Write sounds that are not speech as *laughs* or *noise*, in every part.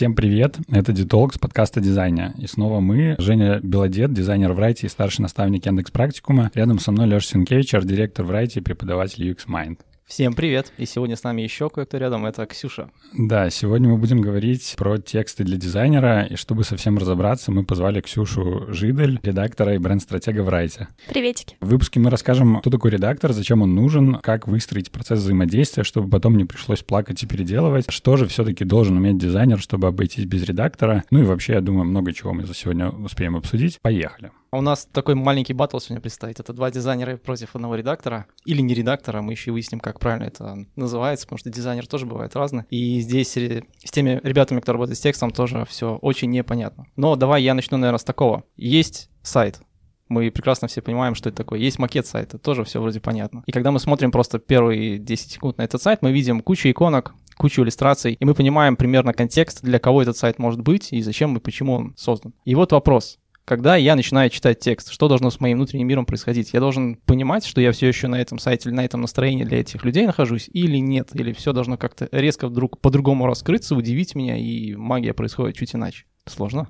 Всем привет, это Детолог с подкаста дизайна. И снова мы, Женя Белодед, дизайнер в Райте и старший наставник Яндекс Практикума. Рядом со мной Леша Сенкевич, арт-директор в Райте и преподаватель UX Mind. Всем привет! И сегодня с нами еще кое-кто рядом, это Ксюша. Да, сегодня мы будем говорить про тексты для дизайнера, и чтобы совсем разобраться, мы позвали Ксюшу Жидель, редактора и бренд-стратега в Райте. Приветики. В выпуске мы расскажем, кто такой редактор, зачем он нужен, как выстроить процесс взаимодействия, чтобы потом не пришлось плакать и переделывать, что же все-таки должен уметь дизайнер, чтобы обойтись без редактора. Ну и вообще, я думаю, много чего мы за сегодня успеем обсудить. Поехали. А у нас такой маленький батл сегодня предстоит. Это два дизайнера против одного редактора. Или не редактора, мы еще выясним, как правильно это называется, потому что дизайнер тоже бывает разный. И здесь с теми ребятами, кто работает с текстом, тоже все очень непонятно. Но давай я начну, наверное, с такого. Есть сайт, мы прекрасно все понимаем, что это такое. Есть макет сайта, тоже все вроде понятно. И когда мы смотрим просто первые 10 секунд на этот сайт, мы видим кучу иконок, кучу иллюстраций, и мы понимаем примерно контекст, для кого этот сайт может быть и зачем и почему он создан. И вот вопрос когда я начинаю читать текст, что должно с моим внутренним миром происходить? Я должен понимать, что я все еще на этом сайте или на этом настроении для этих людей нахожусь, или нет, или все должно как-то резко вдруг по-другому раскрыться, удивить меня, и магия происходит чуть иначе. Сложно?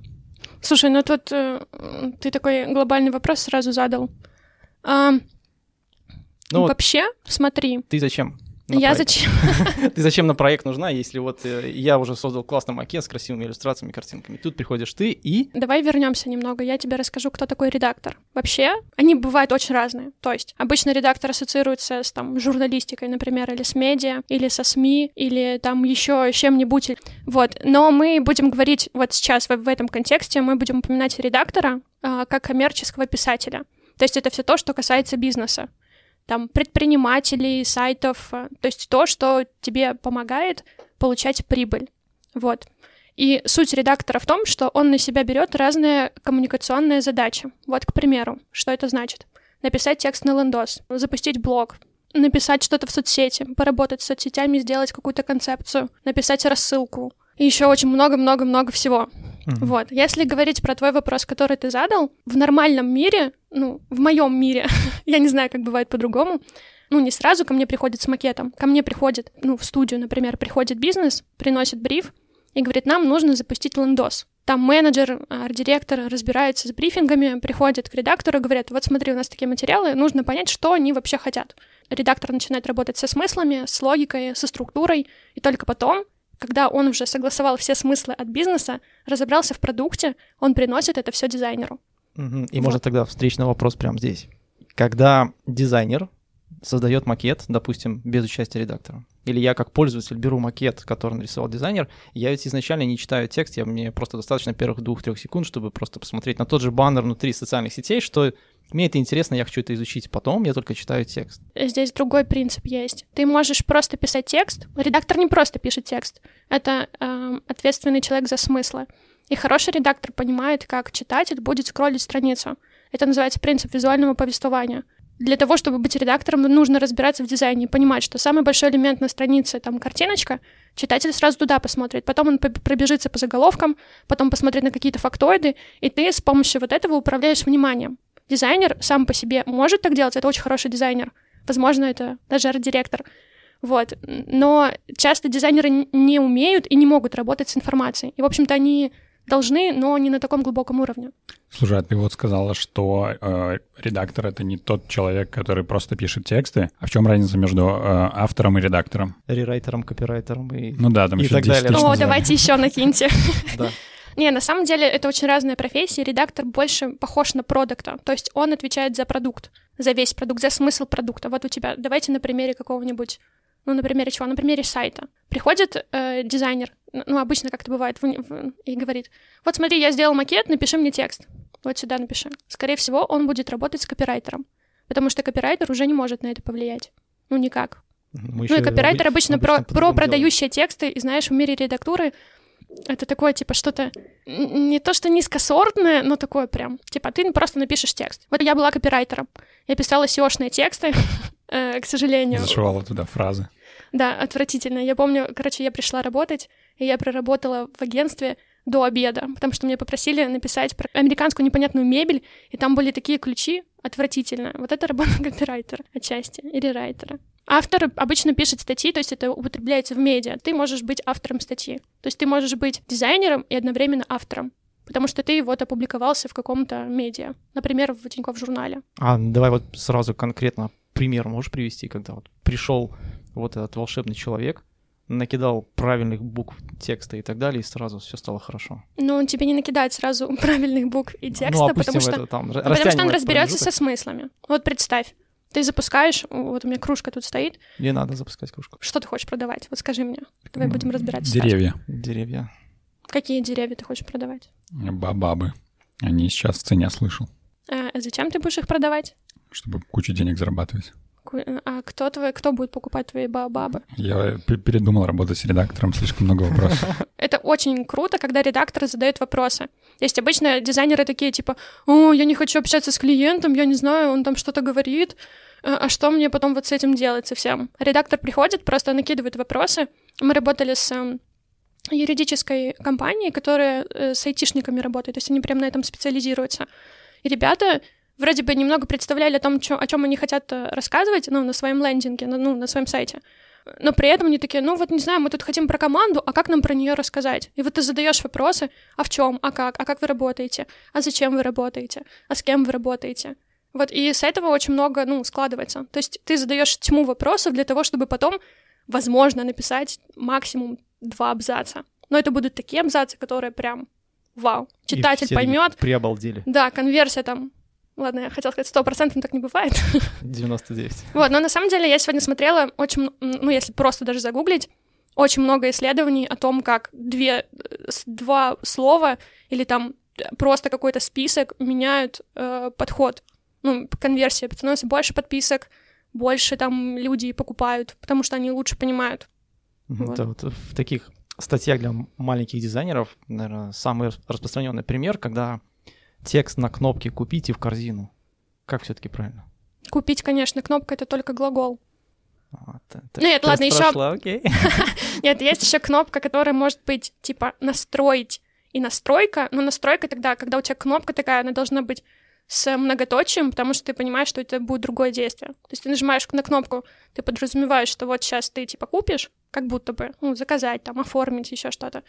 Слушай, ну тут э, ты такой глобальный вопрос сразу задал. А, ну, вообще, смотри. Ты зачем? Я зачем? *laughs* Ты зачем на проект нужна, если вот э, я уже создал классный макет с красивыми иллюстрациями, картинками. Тут приходишь ты и... Давай вернемся немного. Я тебе расскажу, кто такой редактор. Вообще, они бывают очень разные. То есть, обычно редактор ассоциируется с там журналистикой, например, или с медиа, или со СМИ, или там еще чем-нибудь. Вот. Но мы будем говорить вот сейчас в, в этом контексте, мы будем упоминать редактора а, как коммерческого писателя. То есть это все то, что касается бизнеса там, предпринимателей, сайтов, э, то есть то, что тебе помогает получать прибыль. Вот. И суть редактора в том, что он на себя берет разные коммуникационные задачи. Вот, к примеру, что это значит? Написать текст на лендос, запустить блог, написать что-то в соцсети, поработать с соцсетями, сделать какую-то концепцию, написать рассылку. И еще очень много-много-много всего. Mm-hmm. Вот. Если говорить про твой вопрос, который ты задал, в нормальном мире, ну, в моем мире, *laughs* я не знаю, как бывает по-другому, ну, не сразу ко мне приходит с макетом. Ко мне приходит, ну, в студию, например, приходит бизнес, приносит бриф и говорит, нам нужно запустить лендос. Там менеджер, арт-директор разбирается с брифингами, приходит к редактору и говорят, вот смотри, у нас такие материалы, нужно понять, что они вообще хотят. Редактор начинает работать со смыслами, с логикой, со структурой, и только потом когда он уже согласовал все смыслы от бизнеса, разобрался в продукте, он приносит это все дизайнеру. Угу. И вот. может тогда встречный вопрос прямо здесь. Когда дизайнер создает макет, допустим, без участия редактора, или я как пользователь беру макет, который нарисовал дизайнер, я ведь изначально не читаю текст, я, мне просто достаточно первых двух-трех секунд, чтобы просто посмотреть на тот же баннер внутри социальных сетей, что мне это интересно, я хочу это изучить потом, я только читаю текст. Здесь другой принцип есть. Ты можешь просто писать текст. Редактор не просто пишет текст. Это э, ответственный человек за смыслы. И хороший редактор понимает, как читатель будет скроллить страницу. Это называется принцип визуального повествования. Для того, чтобы быть редактором, нужно разбираться в дизайне и понимать, что самый большой элемент на странице — там картиночка, читатель сразу туда посмотрит, потом он пробежится по заголовкам, потом посмотрит на какие-то фактоиды, и ты с помощью вот этого управляешь вниманием. Дизайнер сам по себе может так делать, это очень хороший дизайнер. Возможно, это даже арт-директор. Вот. Но часто дизайнеры не умеют и не могут работать с информацией. И, в общем-то, они должны, но не на таком глубоком уровне. Слушай, а ты вот сказала, что э, редактор это не тот человек, который просто пишет тексты. А в чем разница между э, автором и редактором? Рерайтером, копирайтером и Ну да, там и еще так далее. О, давайте еще накиньте. *laughs* Не, на самом деле это очень разная профессия. Редактор больше похож на продукта. То есть он отвечает за продукт, за весь продукт, за смысл продукта. Вот у тебя, давайте на примере какого-нибудь, ну, на примере чего? На примере сайта. Приходит э, дизайнер, ну, обычно как-то бывает, в, в, и говорит, вот смотри, я сделал макет, напиши мне текст. Вот сюда напиши. Скорее всего, он будет работать с копирайтером, потому что копирайтер уже не может на это повлиять. Ну, никак. Мы ну и копирайтер обычно, обычно про, про продающие тексты, и знаешь, в мире редактуры это такое, типа, что-то не то, что низкосортное, но такое прям. Типа, ты просто напишешь текст. Вот я была копирайтером. Я писала SEO-шные тексты, *laughs* э, к сожалению. Зашивала туда фразы. Да, отвратительно. Я помню, короче, я пришла работать, и я проработала в агентстве до обеда, потому что меня попросили написать про американскую непонятную мебель, и там были такие ключи отвратительно. Вот это работа *laughs* копирайтера отчасти, или райтера. Автор обычно пишет статьи, то есть это употребляется в медиа. Ты можешь быть автором статьи. То есть ты можешь быть дизайнером и одновременно автором потому что ты вот опубликовался в каком-то медиа, например, в Тинькофф журнале. А давай вот сразу конкретно пример можешь привести, когда вот пришел вот этот волшебный человек, накидал правильных букв текста и так далее, и сразу все стало хорошо. Ну, он тебе не накидает сразу *laughs* правильных букв и текста, ну, потому, что, это, там, потому что он разберется со смыслами. Вот представь, ты запускаешь, вот у меня кружка тут стоит. Не надо запускать кружку. Что ты хочешь продавать? Вот скажи мне. Давай будем разбираться. Деревья. Деревья. Какие деревья ты хочешь продавать? Бабабы. Они сейчас в цене слышал. А зачем ты будешь их продавать? Чтобы кучу денег зарабатывать. А кто твой, кто будет покупать твои бабабы? Я передумал работать с редактором, слишком много вопросов. *laughs* Это очень круто, когда редактор задает вопросы. Есть обычно дизайнеры такие, типа, о, я не хочу общаться с клиентом, я не знаю, он там что-то говорит, а, а что мне потом вот с этим делать совсем? Редактор приходит, просто накидывает вопросы. Мы работали с эм, юридической компанией, которая э, с айтишниками работает, то есть они прям на этом специализируются. И ребята вроде бы немного представляли о том, чё, о чем они хотят э, рассказывать, ну, на своем лендинге, ну, на своем сайте. Но при этом они такие, ну вот не знаю, мы тут хотим про команду, а как нам про нее рассказать? И вот ты задаешь вопросы, а в чем, а как, а как вы работаете, а зачем вы работаете, а с кем вы работаете. Вот, и с этого очень много, ну, складывается. То есть ты задаешь тьму вопросов для того, чтобы потом, возможно, написать максимум два абзаца. Но это будут такие абзацы, которые прям вау. Читатель поймет. Приобалдели. Да, конверсия там Ладно, я хотела сказать, сто процентов так не бывает. *laughs* 99. Вот, но на самом деле я сегодня смотрела очень, ну, если просто даже загуглить, очень много исследований о том, как две, два слова или там просто какой-то список меняют э, подход. Ну, конверсия становится больше подписок, больше там люди покупают, потому что они лучше понимают. Вот. Да, вот в таких статьях для маленьких дизайнеров, наверное, самый распространенный пример, когда текст на кнопке «Купите в корзину». Как все таки правильно? Купить, конечно, кнопка — это только глагол. Вот, это, Нет, ладно, еще... *laughs* Нет, есть еще кнопка, которая может быть, типа, настроить и настройка, но настройка тогда, когда у тебя кнопка такая, она должна быть с многоточием, потому что ты понимаешь, что это будет другое действие. То есть ты нажимаешь на кнопку, ты подразумеваешь, что вот сейчас ты типа купишь, как будто бы, ну, заказать, там, оформить, еще что-то.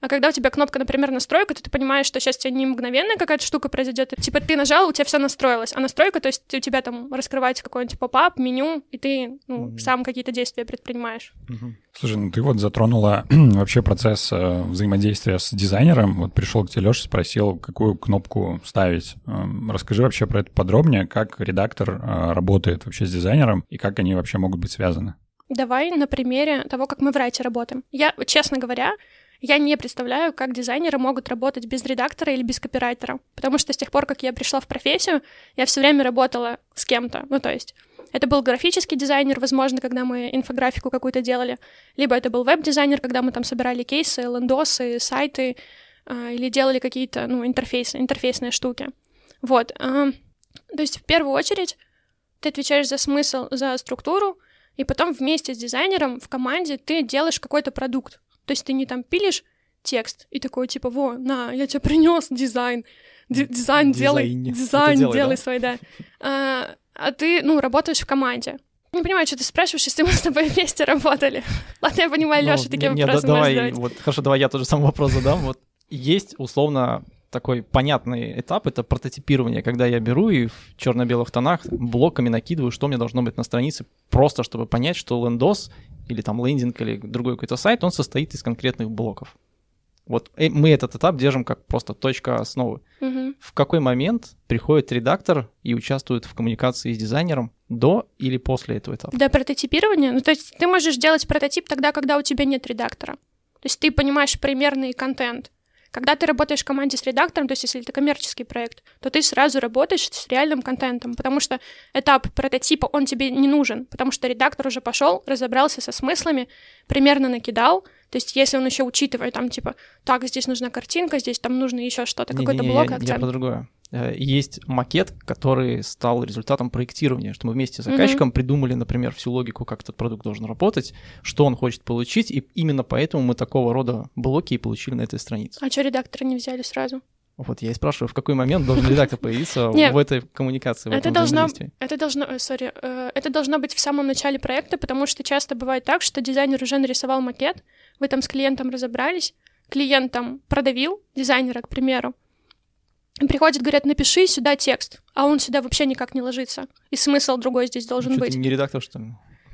А когда у тебя кнопка, например, настройка, то ты понимаешь, что сейчас у тебя не мгновенная какая-то штука произойдет. Типа ты нажал, у тебя все настроилось. А настройка, то есть у тебя там раскрывается какой-нибудь поп-ап, меню, и ты ну, mm-hmm. сам какие-то действия предпринимаешь. Mm-hmm. Слушай, ну ты вот затронула *clears throat* вообще процесс э, взаимодействия с дизайнером. Вот пришел к тебе Леша, спросил, какую кнопку ставить. Э, расскажи вообще про это подробнее, как редактор э, работает вообще с дизайнером и как они вообще могут быть связаны. Давай на примере того, как мы в Райте работаем. Я, честно говоря, я не представляю, как дизайнеры могут работать без редактора или без копирайтера, потому что с тех пор, как я пришла в профессию, я все время работала с кем-то. Ну, то есть это был графический дизайнер, возможно, когда мы инфографику какую-то делали, либо это был веб-дизайнер, когда мы там собирали кейсы, лендосы, сайты, э, или делали какие-то, ну, интерфейсы, интерфейсные штуки. Вот. Э, то есть в первую очередь ты отвечаешь за смысл, за структуру, и потом вместе с дизайнером в команде ты делаешь какой-то продукт. То есть ты не там пилишь текст и такой типа, во, на, я тебе принес дизайн, дизайн делай, дизайн делай, делай да? свой, да. А, а ты, ну, работаешь в команде. Не понимаю, что ты спрашиваешь, если мы с тобой вместе работали. *laughs* Ладно, я понимаю, Лёша, ну, такие вопросы да, давай, вот, Хорошо, давай я тоже самый вопрос задам. Вот есть, условно, такой понятный этап — это прототипирование, когда я беру и в черно-белых тонах блоками накидываю, что мне должно быть на странице, просто чтобы понять, что лендос или там лендинг или другой какой-то сайт, он состоит из конкретных блоков. Вот э, мы этот этап держим как просто точка основы. Угу. В какой момент приходит редактор и участвует в коммуникации с дизайнером до или после этого этапа? До прототипирования? Ну, то есть ты можешь делать прототип тогда, когда у тебя нет редактора. То есть ты понимаешь примерный контент. Когда ты работаешь в команде с редактором, то есть если это коммерческий проект, то ты сразу работаешь с реальным контентом, потому что этап прототипа, он тебе не нужен, потому что редактор уже пошел, разобрался со смыслами, примерно накидал, то есть если он еще учитывает там типа, так, здесь нужна картинка, здесь там нужно еще что-то, какой-то блок, акцент. Я про другое. Э, есть макет, который стал результатом проектирования, что мы вместе с заказчиком mm-hmm. придумали, например, всю логику, как этот продукт должен работать, что он хочет получить, и именно поэтому мы такого рода блоки и получили на этой странице. А что редактора не взяли сразу? Вот я и спрашиваю, в какой момент должен редактор *laughs* появиться в этой коммуникации, в это должно, это должно, сори, э, это должно быть в самом начале проекта, потому что часто бывает так, что дизайнер уже нарисовал макет, вы там с клиентом разобрались, клиент там продавил дизайнера, к примеру, приходит, говорят, напиши сюда текст, а он сюда вообще никак не ложится. И смысл другой здесь должен ну, быть. Не редактор, что ли?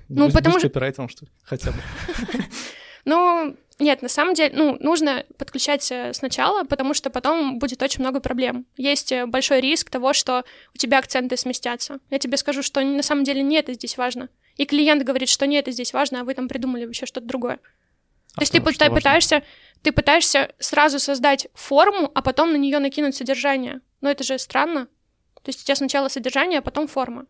Ну, будь, потому будь что... что ли? Хотя бы. *laughs* Ну, нет, на самом деле, ну, нужно подключать э, сначала, потому что потом будет очень много проблем. Есть э, большой риск того, что у тебя акценты сместятся. Я тебе скажу, что на самом деле не это здесь важно. И клиент говорит, что не это здесь важно, а вы там придумали вообще что-то другое. А То есть ты пытаешься, ты пытаешься сразу создать форму, а потом на нее накинуть содержание. Но это же странно. То есть у тебя сначала содержание, а потом форма.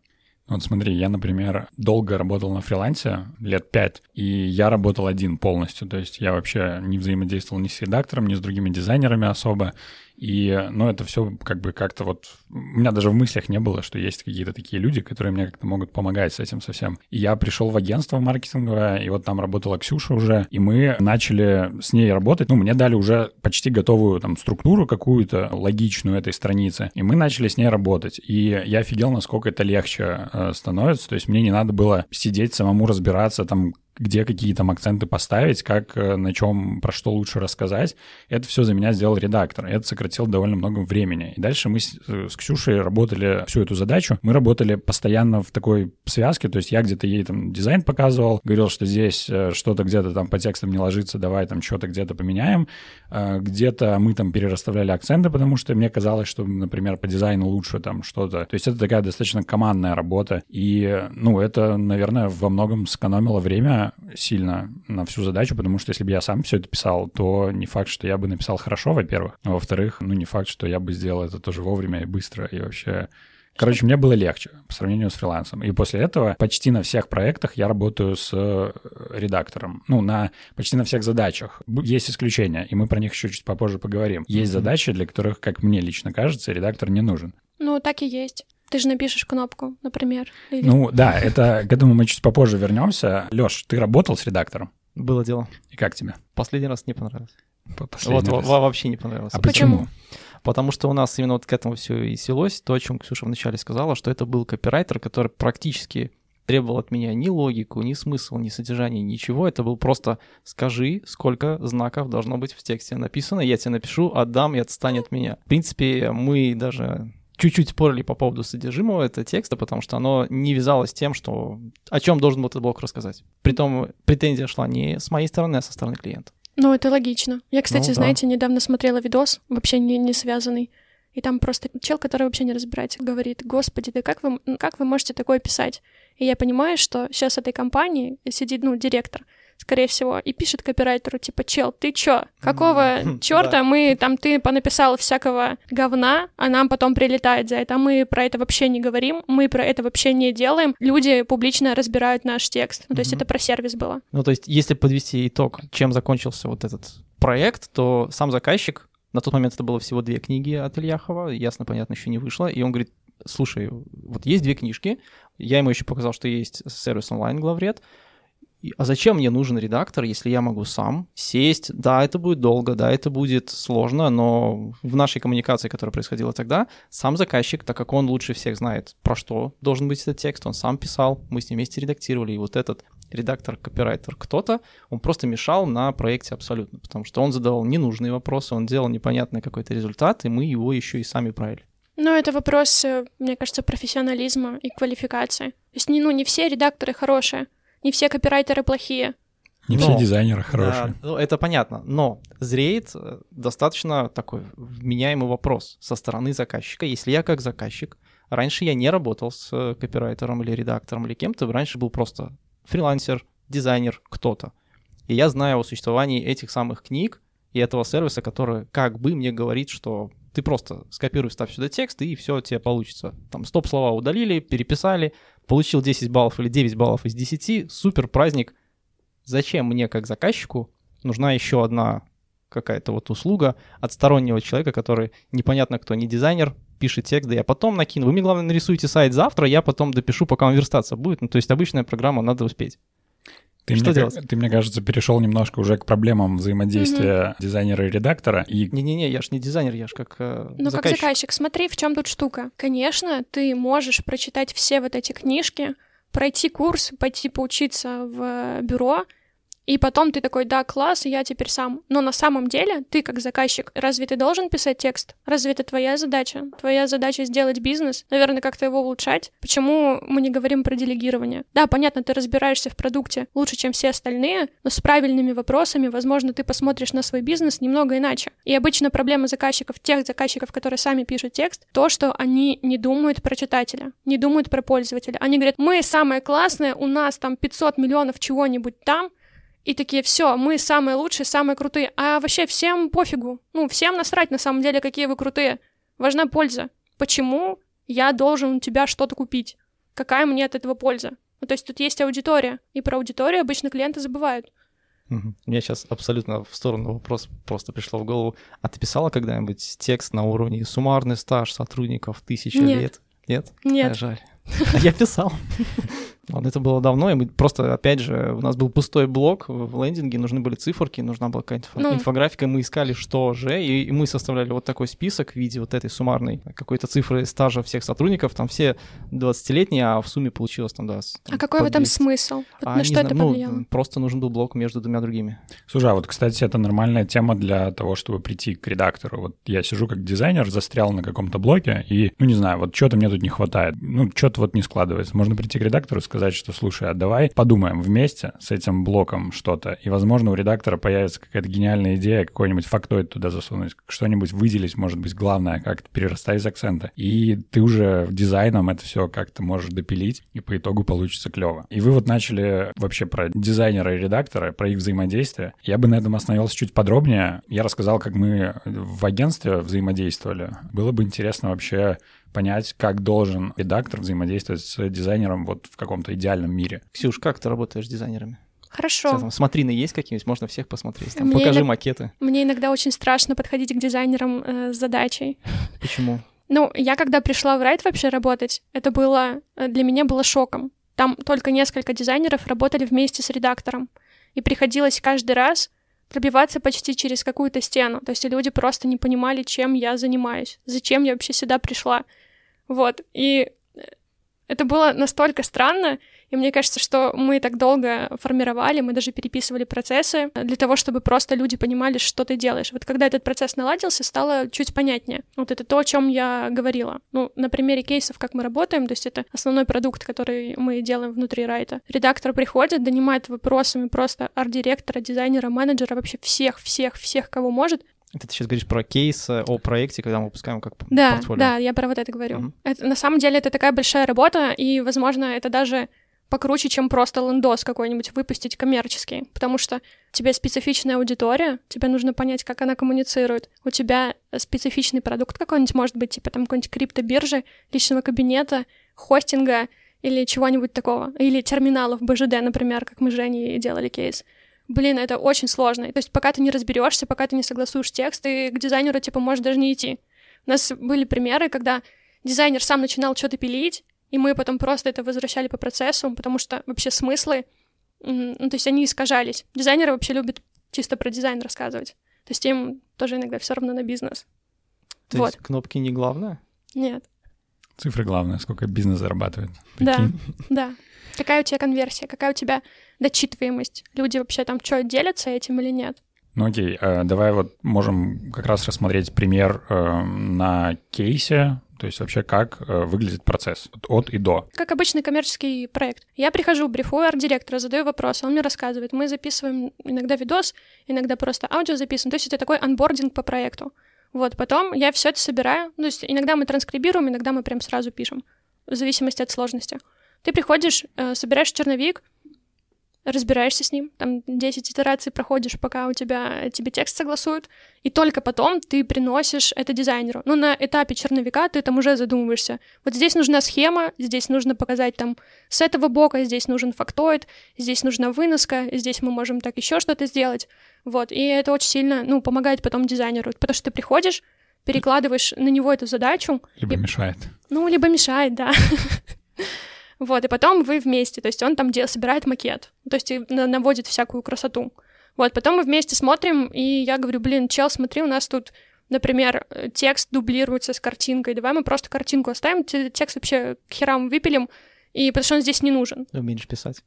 Вот смотри, я, например, долго работал на фрилансе, лет пять, и я работал один полностью, то есть я вообще не взаимодействовал ни с редактором, ни с другими дизайнерами особо, и, ну, это все как бы как-то вот... У меня даже в мыслях не было, что есть какие-то такие люди, которые мне как-то могут помогать с этим совсем. И я пришел в агентство маркетинговое, и вот там работала Ксюша уже, и мы начали с ней работать. Ну, мне дали уже почти готовую там структуру какую-то логичную этой страницы, и мы начали с ней работать. И я офигел, насколько это легче э, становится. То есть мне не надо было сидеть самому разбираться, там, где какие там акценты поставить, как, э, на чем, про что лучше рассказать. Это все за меня сделал редактор. Это сократило довольно много времени. И дальше мы с, э, с Ксюшей работали всю эту задачу. Мы работали постоянно в такой связке, то есть я где-то ей там дизайн показывал, говорил, что здесь э, что-то где-то там по текстам не ложится, давай там что-то где-то поменяем. Где-то мы там перерасставляли акценты, потому что мне казалось, что, например, по дизайну лучше там что-то. То есть это такая достаточно командная работа. И, ну, это, наверное, во многом сэкономило время сильно на всю задачу, потому что если бы я сам все это писал, то не факт, что я бы написал хорошо, во-первых, а во-вторых, ну не факт, что я бы сделал это тоже вовремя и быстро, и вообще Короче, мне было легче по сравнению с фрилансом. И после этого почти на всех проектах я работаю с э, редактором. Ну, на почти на всех задачах. Есть исключения, и мы про них еще чуть попозже поговорим. Есть задачи, для которых, как мне лично кажется, редактор не нужен. Ну, так и есть. Ты же напишешь кнопку, например. Или... Ну да, это к этому мы чуть попозже вернемся. Лёш, ты работал с редактором? Было дело. И как тебе? Последний раз не понравилось. Последний вот, раз. вообще не понравилось. А почему? Потому что у нас именно вот к этому все и селось, то, о чем Ксюша вначале сказала, что это был копирайтер, который практически требовал от меня ни логику, ни смысл, ни содержание, ничего. Это был просто скажи, сколько знаков должно быть в тексте написано, я тебе напишу, отдам и отстань от меня. В принципе, мы даже чуть-чуть спорили по поводу содержимого этого текста, потому что оно не вязалось с тем, что о чем должен был этот блок рассказать. Притом претензия шла не с моей стороны, а со стороны клиента. Ну, это логично. Я, кстати, ну, знаете, да. недавно смотрела видос, вообще не, не связанный. И там просто чел, который вообще не разбирается, говорит, господи, да как вы, как вы можете такое писать? И я понимаю, что сейчас этой компании сидит, ну, директор, скорее всего, и пишет копирайтеру, типа, чел, ты чё? Какого черта *laughs* мы, там, ты понаписал всякого говна, а нам потом прилетает за это, а мы про это вообще не говорим, мы про это вообще не делаем, люди публично разбирают наш текст. Ну, то есть это про сервис было. Ну, то есть если подвести итог, чем закончился вот этот проект, то сам заказчик, на тот момент это было всего две книги от Ильяхова, ясно, понятно, еще не вышло, и он говорит, слушай, вот есть две книжки, я ему еще показал, что есть сервис онлайн главред, а зачем мне нужен редактор, если я могу сам сесть? Да, это будет долго, да, это будет сложно, но в нашей коммуникации, которая происходила тогда, сам заказчик, так как он лучше всех знает, про что должен быть этот текст, он сам писал, мы с ним вместе редактировали, и вот этот редактор, копирайтер, кто-то, он просто мешал на проекте абсолютно, потому что он задавал ненужные вопросы, он делал непонятный какой-то результат, и мы его еще и сами правили. Ну, это вопрос, э, мне кажется, профессионализма и квалификации. То есть, ну, не все редакторы хорошие не все копирайтеры плохие. Не но, все дизайнеры хорошие. Да, ну, это понятно, но зреет э, достаточно такой вменяемый вопрос со стороны заказчика. Если я как заказчик, раньше я не работал с э, копирайтером или редактором или кем-то, раньше был просто фрилансер, дизайнер, кто-то. И я знаю о существовании этих самых книг и этого сервиса, который как бы мне говорит, что ты просто скопируй, вставь сюда текст, и все тебе получится. Там стоп-слова удалили, переписали, получил 10 баллов или 9 баллов из 10, супер праздник. Зачем мне, как заказчику, нужна еще одна какая-то вот услуга от стороннего человека, который непонятно кто, не дизайнер, пишет текст, да я потом накину. Вы мне, главное, нарисуйте сайт завтра, я потом допишу, пока вам верстаться будет. Ну, то есть обычная программа, надо успеть. Ты Что мне, делать? Ты, мне кажется, перешел немножко уже к проблемам взаимодействия дизайнера и редактора. И Не-не-не, я ж не дизайнер, я ж как э, Ну, заказчик. как заказчик, смотри, в чем тут штука. Конечно, ты можешь прочитать все вот эти книжки, пройти курс, пойти поучиться в бюро, и потом ты такой, да, класс, я теперь сам. Но на самом деле ты как заказчик, разве ты должен писать текст? Разве это твоя задача? Твоя задача сделать бизнес, наверное, как-то его улучшать. Почему мы не говорим про делегирование? Да, понятно, ты разбираешься в продукте лучше, чем все остальные, но с правильными вопросами, возможно, ты посмотришь на свой бизнес немного иначе. И обычно проблема заказчиков, тех заказчиков, которые сами пишут текст, то, что они не думают про читателя, не думают про пользователя. Они говорят, мы самое классное, у нас там 500 миллионов чего-нибудь там, и такие, все, мы самые лучшие, самые крутые. А вообще всем пофигу. Ну, всем насрать на самом деле, какие вы крутые. Важна польза. Почему я должен у тебя что-то купить? Какая мне от этого польза? Ну, то есть тут есть аудитория, и про аудиторию обычно клиенты забывают. Мгм. Мне сейчас абсолютно в сторону вопрос просто пришло в голову. А ты писала когда-нибудь текст на уровне суммарный стаж сотрудников тысяча Нет. лет? Нет? Нет. *laughs* А, жаль. Я писал. *laughs* Ладно, это было давно, и мы просто, опять же, у нас был пустой блок в лендинге, нужны были циферки, нужна была какая-то Ну. инфографика, и мы искали, что же, и, и мы составляли вот такой список в виде вот этой суммарной какой-то цифры стажа всех сотрудников, там все 20-летние, а в сумме получилось там, да, А там какой по в этом 200. смысл? Вот А, на не что знаю, это ну, повлияло? просто нужен был блок между двумя другими. Слушай, а вот, кстати, это нормальная тема для того, чтобы прийти к редактору. Вот я сижу как дизайнер, застрял на каком-то блоке, и, ну, не знаю, вот что-то мне тут не хватает. Ну, что-то вот не складывается. Можно прийти к редактору и сказать, что, слушай, а давай подумаем вместе с этим блоком что-то, и, возможно, у редактора появится какая-то гениальная идея, какой-нибудь фактоид туда засунуть, что-нибудь выделить, может быть, главное, как-то перерастать из акцента. И ты уже дизайном это все как-то можешь допилить, и по итогу получится клево. И вы вот начали вообще про дизайнера и редактора, про их взаимодействие. Я бы на этом остановился чуть подробнее. Я рассказал, как мы в агентстве взаимодействовали. Было бы интересно вообще понять, как должен редактор взаимодействовать с дизайнером вот в каком-то идеальном мире. Ксюш, как ты работаешь с дизайнерами? Хорошо. там смотрины есть какие-нибудь? Можно всех посмотреть. Там, Мне покажи иног- макеты. Мне иногда очень страшно подходить к дизайнерам э, с задачей. Почему? Ну, я когда пришла в Райт вообще работать, это было э, для меня было шоком. Там только несколько дизайнеров работали вместе с редактором. И приходилось каждый раз пробиваться почти через какую-то стену. То есть люди просто не понимали, чем я занимаюсь, зачем я вообще сюда пришла. Вот. И э, это было настолько странно, и мне кажется, что мы так долго формировали, мы даже переписывали процессы для того, чтобы просто люди понимали, что ты делаешь. Вот когда этот процесс наладился, стало чуть понятнее. Вот это то, о чем я говорила. Ну, на примере кейсов, как мы работаем, то есть это основной продукт, который мы делаем внутри Райта. Редактор приходит, донимает вопросами просто арт-директора, дизайнера, менеджера, вообще всех, всех, всех, кого может, Это ты сейчас говоришь про кейс о проекте, когда мы выпускаем как Да, портфолио. да, я про вот это говорю. Мгм. Это, на самом деле это такая большая работа, и, возможно, это даже покруче, чем просто лендос какой-нибудь выпустить коммерческий, потому что у тебя специфичная аудитория, тебе нужно понять, как она коммуницирует, у тебя специфичный продукт какой-нибудь может быть, типа там какой-нибудь криптобиржи, личного кабинета, хостинга или чего-нибудь такого, или терминалов БЖД, например, как мы с Женей делали кейс. Блин, это очень сложно. То есть пока ты не разберешься, пока ты не согласуешь текст, ты к дизайнеру, типа, можешь даже не идти. У нас были примеры, когда дизайнер сам начинал что-то пилить, и мы потом просто это возвращали по процессу, потому что вообще смыслы, ну, то есть они искажались. Дизайнеры вообще любят чисто про дизайн рассказывать. То есть им тоже иногда все равно на бизнес. То Вот. есть кнопки не главное? Нет. Цифры главное, сколько бизнес зарабатывает. Да. Прикинь. Да. Какая у тебя конверсия, какая у тебя дочитываемость? Люди вообще там что, делятся этим или нет? Ну окей, э, давай вот можем как раз рассмотреть пример э, на кейсе, то есть вообще как э, выглядит процесс от- и до. Как обычный коммерческий проект. Я прихожу, брифую арт-директора, задаю вопрос, он мне рассказывает. Мы записываем иногда видос, иногда просто аудио записываем. То есть это такой анбординг по проекту. Вот, потом я все это собираю. То есть иногда мы транскрибируем, иногда мы прям сразу пишем, в зависимости от сложности. Ты приходишь, э, собираешь черновик, разбираешься с ним, там 10 итераций проходишь, пока у тебя тебе текст согласуют, и только потом ты приносишь это дизайнеру. Ну, на этапе черновика ты там уже задумываешься. Вот здесь нужна схема, здесь нужно показать там с этого бока, здесь нужен фактоид, здесь нужна выноска, здесь мы можем так еще что-то сделать. Вот, и это очень сильно, ну, помогает потом дизайнеру, потому что ты приходишь, перекладываешь на него эту задачу. Либо и... мешает. Ну, либо мешает, да. *laughs* Вот, и потом вы вместе, то есть он там дел, собирает макет, то есть наводит всякую красоту. Вот, потом мы вместе смотрим, и я говорю, блин, чел, смотри, у нас тут, например, текст дублируется с картинкой, давай мы просто картинку оставим, текст вообще к херам выпилим, и потому что он здесь не нужен. Умеешь писать.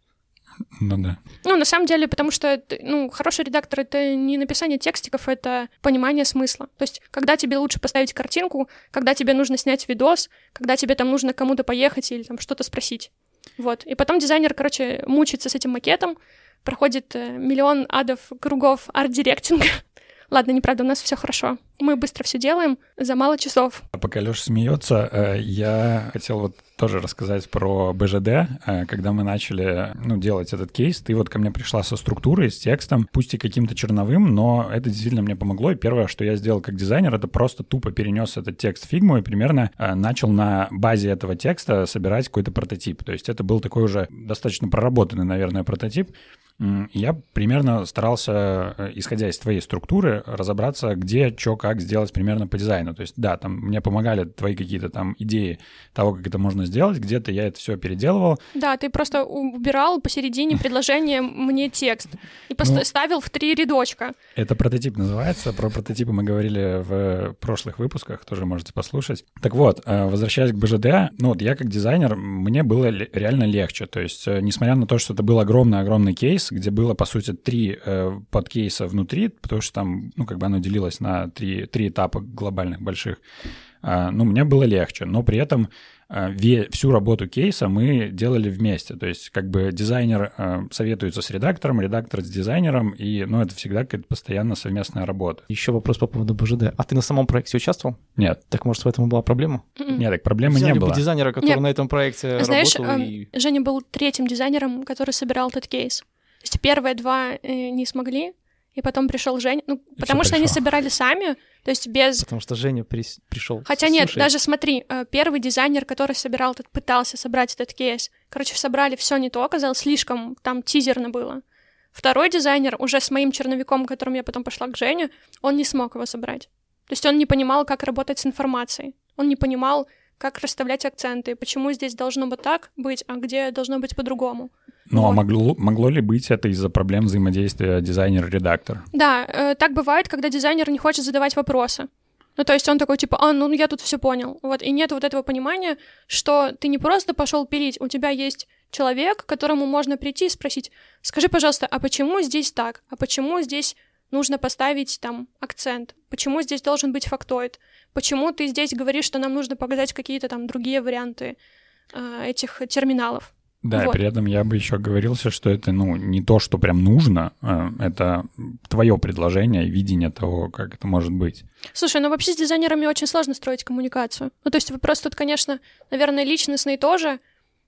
Ну да. Ну, на самом деле, потому что, ну, хороший редактор — это не написание текстиков, это понимание смысла. То есть, когда тебе лучше поставить картинку, когда тебе нужно снять видос, когда тебе там нужно кому-то поехать или там что-то спросить. Вот. И потом дизайнер, короче, мучается с этим макетом, проходит э, миллион адов кругов арт-директинга, *laughs* Ладно, неправда, у нас все хорошо. Мы быстро все делаем за мало часов. А пока Леша смеется, э, я хотел вот тоже рассказать про БЖД. Э, когда мы начали ну, делать этот кейс, ты вот ко мне пришла со структурой, с текстом, пусть и каким-то черновым, но это действительно мне помогло. И первое, что я сделал как дизайнер, это просто тупо перенес этот текст в фигму и примерно э, начал на базе этого текста собирать какой-то прототип. То есть это был такой уже достаточно проработанный, наверное, прототип. Я примерно старался, э, исходя из твоей структуры, разобраться, где, что, как сделать примерно по дизайну. То есть, да, там мне помогали твои какие-то там идеи того, как это можно сделать, где-то я это все переделывал. Да, ты просто убирал посередине *laughs* предложения мне текст и поставил ну, в три рядочка. Это прототип называется. Про прототипы мы говорили в прошлых выпусках, тоже можете послушать. Так вот, э, возвращаясь к БЖД, ну вот я как дизайнер, мне было реально легче. То есть, э, несмотря на то, что это был огромный-огромный кейс, где было, по сути, три э, подкейса внутри, потому что там, ну, как бы оно делилось на три, три этапа глобальных больших. Э, ну, мне было легче, но при этом э, всю работу кейса мы делали вместе. То есть, как бы дизайнер э, советуется с редактором, редактор с дизайнером, и, ну, это всегда какая-то постоянно совместная работа. Еще вопрос по поводу БЖД. А ты на самом проекте участвовал? Нет. Так, может, в этом и была проблема? М-м. Нет, так проблемы Взяли не было. дизайнера, который Нет. на этом проекте Знаешь, работал. Знаешь, и... Женя был третьим дизайнером, который собирал этот кейс. То есть первые два э, не смогли, и потом пришел Женя. Ну, и потому что пришел? они собирали сами, то есть без... Потому что Женя при... пришел. Хотя Слушай. нет, даже смотри, э, первый дизайнер, который собирал, этот, пытался собрать этот кейс, короче, собрали все не то, оказалось, слишком там тизерно было. Второй дизайнер, уже с моим черновиком, которым я потом пошла к Жене, он не смог его собрать. То есть он не понимал, как работать с информацией. Он не понимал, как расставлять акценты, почему здесь должно быть так быть, а где должно быть по-другому. Ну, а вот. а могло, могло ли быть это из-за проблем взаимодействия дизайнер-редактор? Да, э, так бывает, когда дизайнер не хочет задавать вопросы. Ну, то есть он такой, типа, а, ну, я тут все понял. Вот, и нет вот этого понимания, что ты не просто пошел пилить, у тебя есть человек, к которому можно прийти и спросить, скажи, пожалуйста, а почему здесь так? А почему здесь нужно поставить там акцент? Почему здесь должен быть фактоид? Почему ты здесь говоришь, что нам нужно показать какие-то там другие варианты э, этих терминалов? Да, вот. при этом я бы еще говорился, что это, ну, не то, что прям нужно, а это твое предложение и видение того, как это может быть. Слушай, ну вообще с дизайнерами очень сложно строить коммуникацию. Ну, то есть вопрос тут, конечно, наверное, личностный тоже,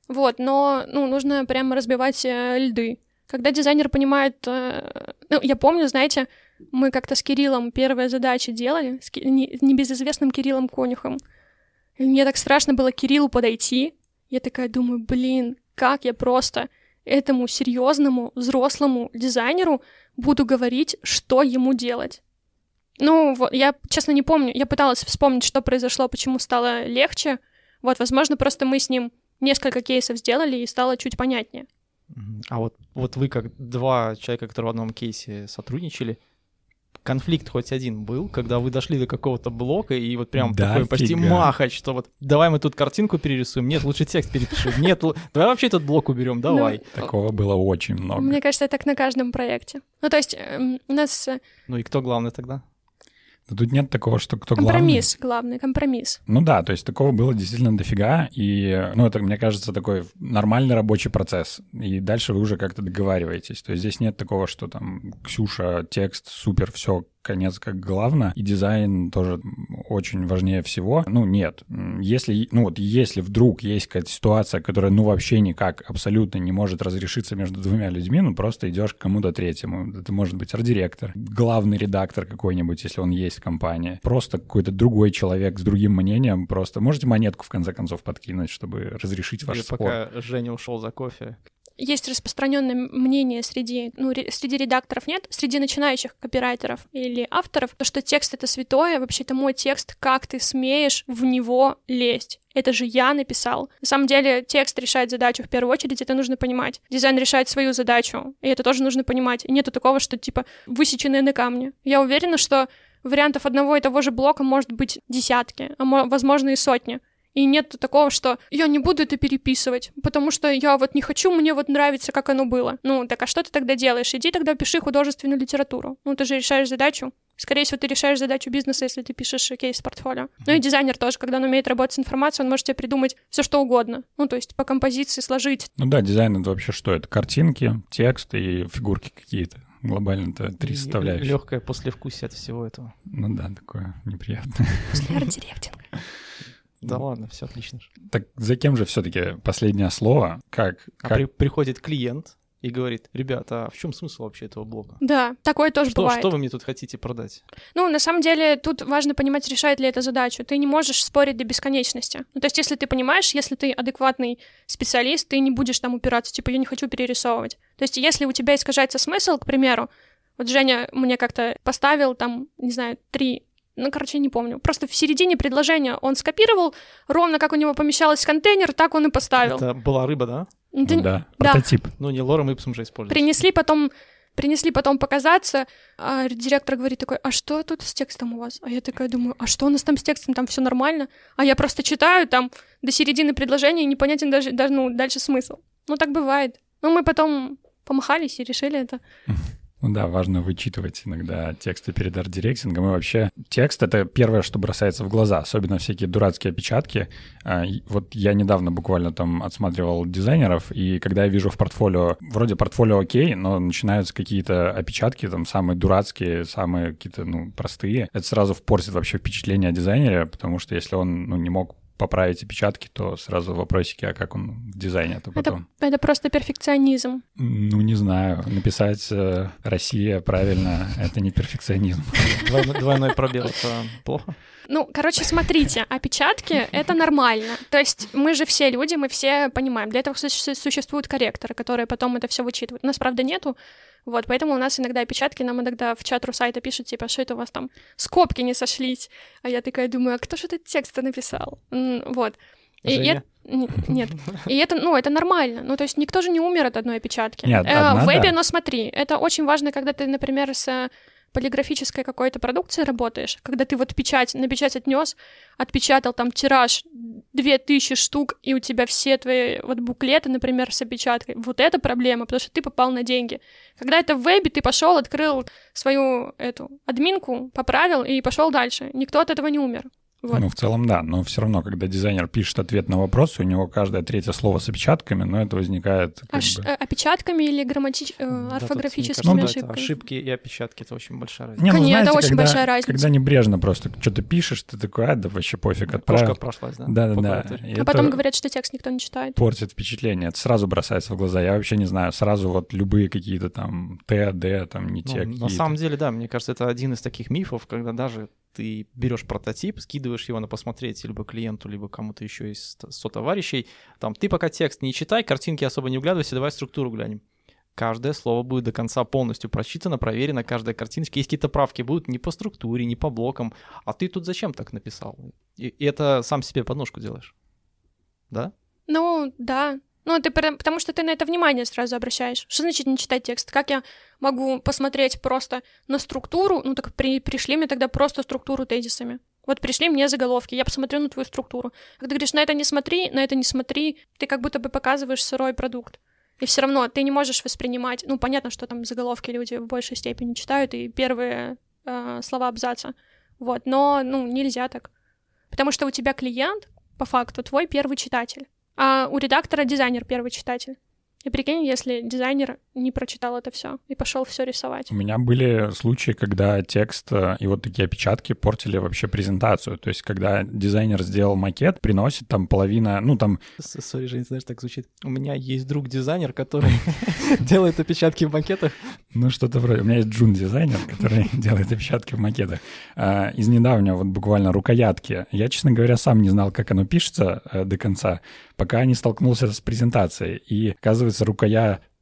вот, но, ну, нужно прямо разбивать э, льды. Когда дизайнер понимает... Э, ну, я помню, знаете, мы как-то с Кириллом первые задачи делали, с небезызвестным Кириллом Конюхом. И мне так страшно было к Кириллу подойти. Я такая думаю, блин, как я просто этому серьезному взрослому дизайнеру буду говорить, что ему делать. Ну, вот, я, честно, не помню. Я пыталась вспомнить, что произошло, почему стало легче. Вот, возможно, просто мы с ним несколько кейсов сделали, и стало чуть понятнее. А вот, вот вы, как два человека, которые в одном кейсе сотрудничали, конфликт хоть один был, когда вы дошли до какого-то блока, и вот прям да, такой почти махач, что вот давай мы тут картинку перерисуем, нет, лучше текст перепишем, нет, давай вообще этот блок уберем, ну, давай. Ну, Такого было очень много. Мне кажется, так на каждом проекте. Ну, то есть эм, у нас... Э, ну и кто главный тогда? Но тут нет такого, что кто компромисс, главный. Компромисс, главный, компромисс. Ну да, то есть такого было действительно дофига, и, ну, это, мне кажется, такой нормальный рабочий процесс, и дальше вы уже как-то договариваетесь. То есть здесь нет такого, что там Ксюша, текст, супер, все, конец как главное, и дизайн тоже очень важнее всего. Ну, нет. Если, ну вот, если вдруг есть какая-то ситуация, которая, ну, вообще никак абсолютно не может разрешиться между двумя людьми, ну, просто идешь к кому-то третьему. Это может быть арт-директор, главный редактор какой-нибудь, если он есть в компании. Просто какой-то другой человек с другим мнением. Просто можете монетку, в конце концов, подкинуть, чтобы разрешить ваш Или спор. пока Женя ушел за кофе. Есть распространенное мнение среди, ну, ре- среди редакторов нет, среди начинающих копирайтеров или авторов, то, что текст — это святое, вообще это мой текст, как ты смеешь в него лезть? Это же я написал. На самом деле текст решает задачу в первую очередь, это нужно понимать. Дизайн решает свою задачу, и это тоже нужно понимать. И нету такого, что типа высеченное на камне. Я уверена, что вариантов одного и того же блока может быть десятки, а мо- возможно и сотни. И нет такого, что я не буду это переписывать, потому что я вот не хочу, мне вот нравится, как оно было. Ну, так а что ты тогда делаешь? Иди тогда пиши художественную литературу. Ну, ты же решаешь задачу. Скорее всего, ты решаешь задачу бизнеса, если ты пишешь кейс портфолио. Ну и дизайнер тоже, когда он умеет работать с информацией, он может тебе придумать все что угодно. Ну, то есть по композиции сложить. Ну да, дизайн — это вообще что? Это картинки, текст и фигурки какие-то. Глобально-то три составляющие. Легкое послевкусие от всего этого. Ну да, такое неприятное. После арт-директинга. *laughs* Да ладно, все отлично. Так за кем же все-таки последнее слово? Как? А как... при- приходит клиент и говорит, ребята, а в чем смысл вообще этого блога? Да, такое тоже Что, бывает. что вы мне тут хотите продать? Ну, на самом деле, тут важно понимать, решает ли это задачу. Ты не можешь спорить до бесконечности. Ну, то есть, если ты понимаешь, если ты адекватный специалист, ты не будешь там упираться, типа, я не хочу перерисовывать. То есть, если у тебя искажается смысл, к примеру, вот Женя мне как-то поставил там, не знаю, три ну, короче, не помню. Просто в середине предложения он скопировал, ровно как у него помещалось в контейнер, так он и поставил. Это была рыба, да? Ну, ты- Ну да, да. прототип. Ну, не лором Ипсом же используется. Принесли потом, принесли потом показаться, а директор говорит такой, а что тут с текстом у вас? А я такая думаю, а что у нас там с текстом, там все нормально? А я просто читаю там до середины предложения, и непонятен даже, даже ну, дальше смысл. Ну, так бывает. Но мы потом помахались и решили это. Ну да, важно вычитывать иногда тексты перед арт-директингом. И вообще текст — это первое, что бросается в глаза, особенно всякие дурацкие опечатки. А, Вот я недавно буквально там отсматривал дизайнеров, и когда я вижу в портфолио, вроде портфолио окей, но начинаются какие-то опечатки, там самые дурацкие, самые какие-то, ну, простые, это сразу портит вообще впечатление о дизайнере, потому что если он, ну, не мог поправить опечатки, то сразу вопросики, а как он в дизайне это потом? Это, это просто перфекционизм. Ну, не знаю. Написать э, «Россия» правильно — это не перфекционизм. *laughs* Двойной, пробел, это плохо? Ну, короче, смотрите, опечатки — это нормально. То есть мы же все люди, мы все понимаем. Для этого суще- существуют корректоры, которые потом это все вычитывают. У нас, правда, нету. Вот, поэтому у нас иногда опечатки, нам иногда в чат Русайта пишут, типа, что это у вас там скобки не сошлись. А я такая думаю, а кто же этот текст написал? Вот. И это- Нет. *laughs* И это, ну, это нормально. Ну, то есть никто же не умер от одной опечатки. Нет, Э, одна, в вебе, да. но смотри, это очень важно, когда ты, например, с э, полиграфической какой-то продукцией работаешь, когда ты вот печать, на печать отнес, отпечатал там тираж 2000 штук, и у тебя все твои вот буклеты, например, с опечаткой. Вот это проблема, потому что ты попал на деньги. Когда это в вебе, ты пошел, открыл свою эту админку, поправил и пошел дальше. Никто от этого не умер. Вот. Ну, в целом, да. Но все равно, когда дизайнер пишет ответ на вопрос, у него каждое третье слово с опечатками, но это возникает как Аж, бы... э, опечатками или грамматич... э, Да, орфографическими да, ошибками? это ошибки и опечатки — это очень большая разница. Не, ну, Конечно, это знаете, очень когда, большая разница. Когда небрежно просто что-то пишешь, ты такой, а, да вообще пофиг, Кошка отправил. прошлась, да? Да-да-да. А потом это говорят, что текст никто не читает. портит впечатление. Это сразу бросается в глаза. Я вообще не знаю, сразу вот любые какие-то там Т, Д, там не Ну, те на самом деле, да, мне кажется, это один из таких мифов, когда даже ты берешь прототип, скидываешь его на посмотреть либо клиенту, либо кому-то еще из сотоварищей, там, ты пока текст не читай, картинки особо не вглядывайся, давай структуру глянем. Каждое слово будет до конца полностью прочитано, проверено, каждая картиночка. Есть какие-то правки будут не по структуре, не по блокам. А ты тут зачем так написал? И, и это сам себе подножку делаешь. Да? Ну, да. Ну, ты потому что ты на это внимание сразу обращаешь. Что значит не читать текст? Как я могу посмотреть просто на структуру? Ну, так при, пришли мне тогда просто структуру тезисами. Вот пришли мне заголовки, я посмотрю на твою структуру. Когда ты говоришь, на это не смотри, на это не смотри, ты как будто бы показываешь сырой продукт. И все равно ты не можешь воспринимать. Ну, понятно, что там заголовки люди в большей степени читают, и первые э, слова абзаца. Вот, но, ну, нельзя так. Потому что у тебя клиент, по факту, твой первый читатель. А у редактора дизайнер первый читатель. И прикинь, если дизайнер не прочитал это все и пошел все рисовать. У меня были случаи, когда текст э, и вот такие опечатки портили вообще презентацию. То есть, когда дизайнер сделал макет, приносит там половина, ну там... Сори, Жень, знаешь, так звучит. У меня есть друг-дизайнер, который *laughs* делает опечатки в макетах. Ну, что-то вроде. У меня есть джун-дизайнер, который *laughs* делает опечатки в макетах. А, из недавнего, вот буквально рукоятки. Я, честно говоря, сам не знал, как оно пишется э, до конца, пока не столкнулся с презентацией. И, оказывается,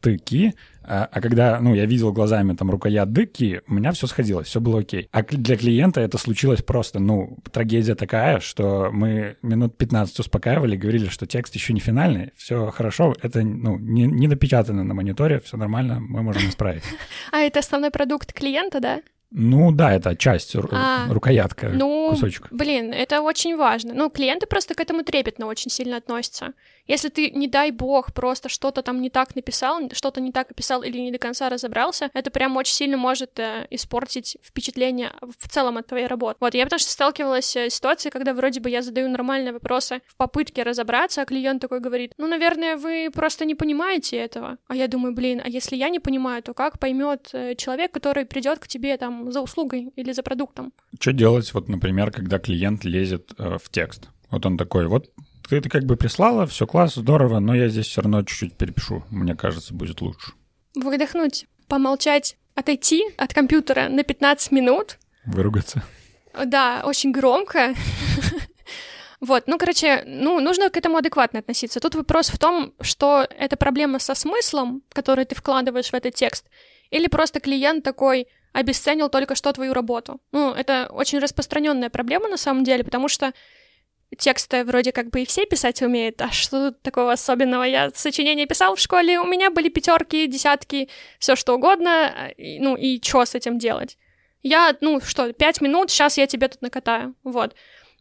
рукоятки а, а когда, ну, я видел глазами там рукоятки, у меня все сходилось, все было окей. А для клиента это случилось просто, ну, трагедия такая, что мы минут 15 успокаивали, говорили, что текст еще не финальный, все хорошо, это, ну, не, не напечатано на мониторе, все нормально, мы можем исправить. *laughs* А это основной продукт клиента, да? Ну да, это часть, а, рукоятка, ну, кусочек. Блин, это очень важно. Ну, клиенты просто к этому трепетно очень сильно относятся. Если ты, не дай бог, просто что-то там не так написал, что-то не так описал или не до конца разобрался, это прям очень сильно может э, испортить впечатление в целом от твоей работы. Вот, я потому что сталкивалась э, с ситуацией, когда вроде бы я задаю нормальные вопросы в попытке разобраться, а клиент такой говорит, ну, наверное, вы просто не понимаете этого. А я думаю, блин, а если я не понимаю, то как поймет э, человек, который придет к тебе там за услугой или за продуктом? Что делать, вот, например, когда клиент лезет э, в текст? Вот он такой, вот ты это как бы прислала, все класс, здорово, но я здесь все равно чуть-чуть перепишу. Мне кажется, будет лучше. Выдохнуть, помолчать, отойти от компьютера на 15 минут. Выругаться. Да, очень громко. *laughs* Вот, ну, короче, ну, нужно к этому адекватно относиться. Тут вопрос в том, что это проблема со смыслом, который ты вкладываешь в этот текст, или просто клиент такой обесценил только что твою работу. Ну, это очень распространенная проблема на самом деле, потому что тексты вроде как бы и все писать умеют, а что тут такого особенного? Я сочинение писал в школе, у меня были пятерки, десятки, все что угодно, ну и что с этим делать? Я, ну что, пять минут, сейчас я тебе тут накатаю, вот.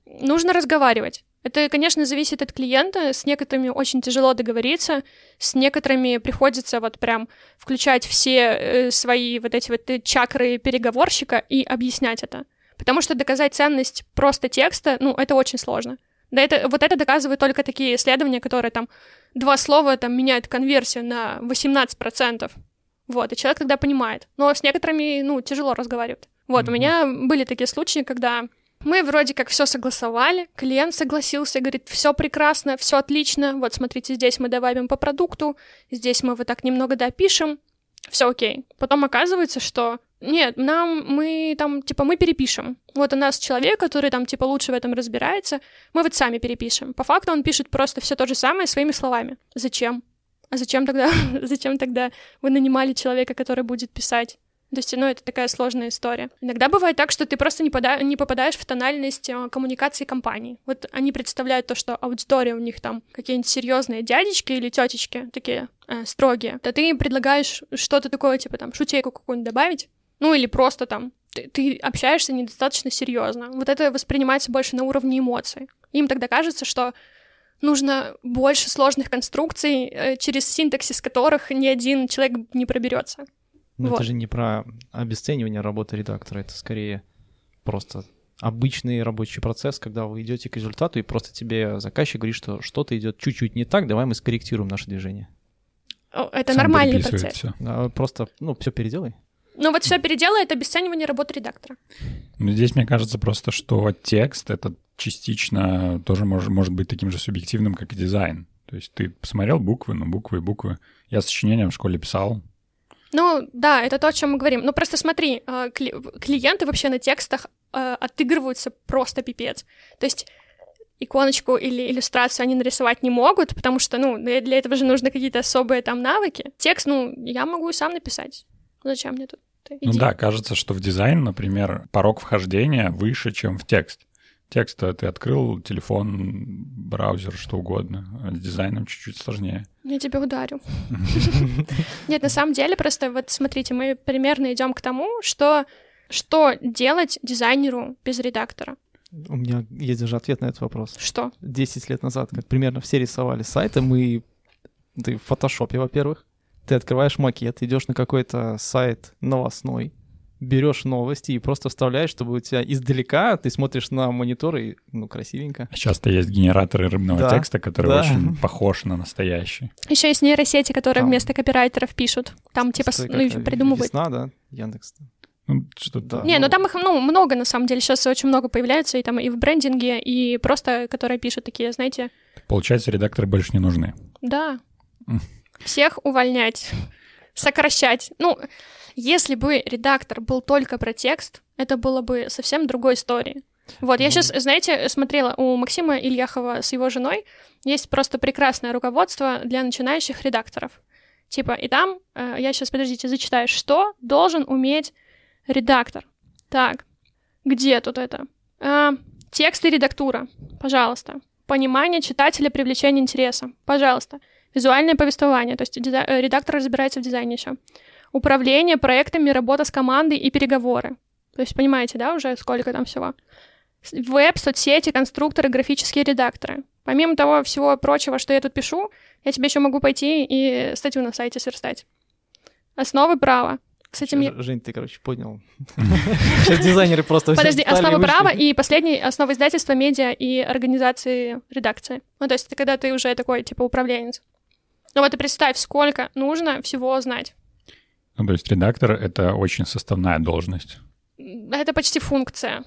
Нужно разговаривать. Это, конечно, зависит от клиента. С некоторыми очень тяжело договориться, с некоторыми приходится вот прям включать все э, свои вот эти вот чакры переговорщика и объяснять это. Потому что доказать ценность просто текста, ну, это очень сложно. Да это, вот это доказывают только такие исследования, которые там два слова там меняют конверсию на 18%. Вот, и человек тогда понимает. Но с некоторыми, ну, тяжело разговаривать. Вот, mm-hmm. у меня были такие случаи, когда мы вроде как все согласовали, клиент согласился, говорит, все прекрасно, все отлично, вот смотрите, здесь мы добавим по продукту, здесь мы вот так немного допишем, все окей. Потом оказывается, что нет, нам мы там, типа, мы перепишем. Вот у нас человек, который там, типа, лучше в этом разбирается, мы вот сами перепишем. По факту он пишет просто все то же самое своими словами. Зачем? А зачем тогда, *laughs* зачем тогда вы нанимали человека, который будет писать? То есть, ну, это такая сложная история. Иногда бывает так, что ты просто не, пода- не попадаешь в тональность э, коммуникации компании. Вот они представляют то, что аудитория у них там какие-нибудь серьезные дядечки или тетечки, такие э, строгие. То ты им предлагаешь что-то такое, типа там шутейку какую-нибудь добавить, ну или просто там ты, ты общаешься недостаточно серьезно. Вот это воспринимается больше на уровне эмоций. Им тогда кажется, что нужно больше сложных конструкций, э, через синтаксис которых ни один человек не проберется. Ну, вот. это же не про обесценивание работы редактора, это скорее просто обычный рабочий процесс, когда вы идете к результату, и просто тебе заказчик говорит, что что-то идет чуть-чуть не так, давай мы скорректируем наше движение. Это Сам нормальный процесс. Все. Просто, ну, все переделай. Ну вот все переделай — это обесценивание работы редактора. Ну здесь мне кажется просто, что текст — это частично тоже может, может быть таким же субъективным, как и дизайн. То есть ты посмотрел буквы, ну буквы и буквы. Я сочинение в школе писал. Ну да, это то, о чем мы говорим. Ну просто смотри, э, клиенты вообще на текстах э, отыгрываются просто пипец. То есть иконочку или иллюстрацию они нарисовать не могут, потому что, ну, для этого же нужны какие-то особые там навыки. Текст, ну, я могу сам написать. Зачем мне тут? Иди. Ну да, кажется, что в дизайн, например, порог вхождения выше, чем в текст. Текст ты открыл, телефон, браузер, что угодно. А с дизайном чуть-чуть сложнее. Я тебя ударю. *laughs* Нет, на самом деле, просто вот смотрите, мы примерно идем к тому, что что делать дизайнеру без редактора. У меня есть даже ответ на этот вопрос. Что? Десять лет назад, как примерно все рисовали сайты, мы... Ты в фотошопе, во-первых ты открываешь макет, идешь на какой-то сайт новостной, берешь новости и просто вставляешь, чтобы у тебя издалека ты смотришь на монитор и, ну, красивенько. Часто есть генераторы рыбного Да, текста, который да. очень похож на настоящий. Еще есть нейросети, которые Там. вместо копирайтеров пишут. Там типа, ну, придумывают. Весна, да, Яндекс. Ну, что-то... Да. Не, ну ну- там их ну, много на самом деле. Сейчас очень много появляется и там и в брендинге, и просто, которые пишут такие, знаете, Получается, редакторы больше не нужны. да. Всех увольнять, сокращать. Ну, если бы редактор был только про текст, это было бы совсем другой историей. Вот, я сейчас, знаете, смотрела у Максима Ильяхова с его женой, есть просто прекрасное руководство для начинающих редакторов. Типа, и там, э, я сейчас, подождите, зачитаю, что должен уметь редактор. Так, где тут это? А, текст и редактура, пожалуйста. Понимание читателя, привлечение интереса, пожалуйста. Визуальное повествование, то есть э, редактор разбирается в дизайне еще. Управление проектами, работа с командой и переговоры. То есть понимаете, да, уже сколько там всего. Веб, соцсети, конструкторы, графические редакторы. Помимо того всего прочего, что я тут пишу, я тебе еще могу пойти и статью на сайте сверстать. Основы права. С этим я... Жень, ты, короче, поднял. *laughs* Сейчас дизайнеры просто Подожди, основа права и последний основа издательства, медиа и организации редакции. Ну, то есть это когда ты уже такой, типа, управленец. Ну вот и представь, сколько нужно всего знать. Ну, то есть редактор — это очень составная должность. Это почти функция.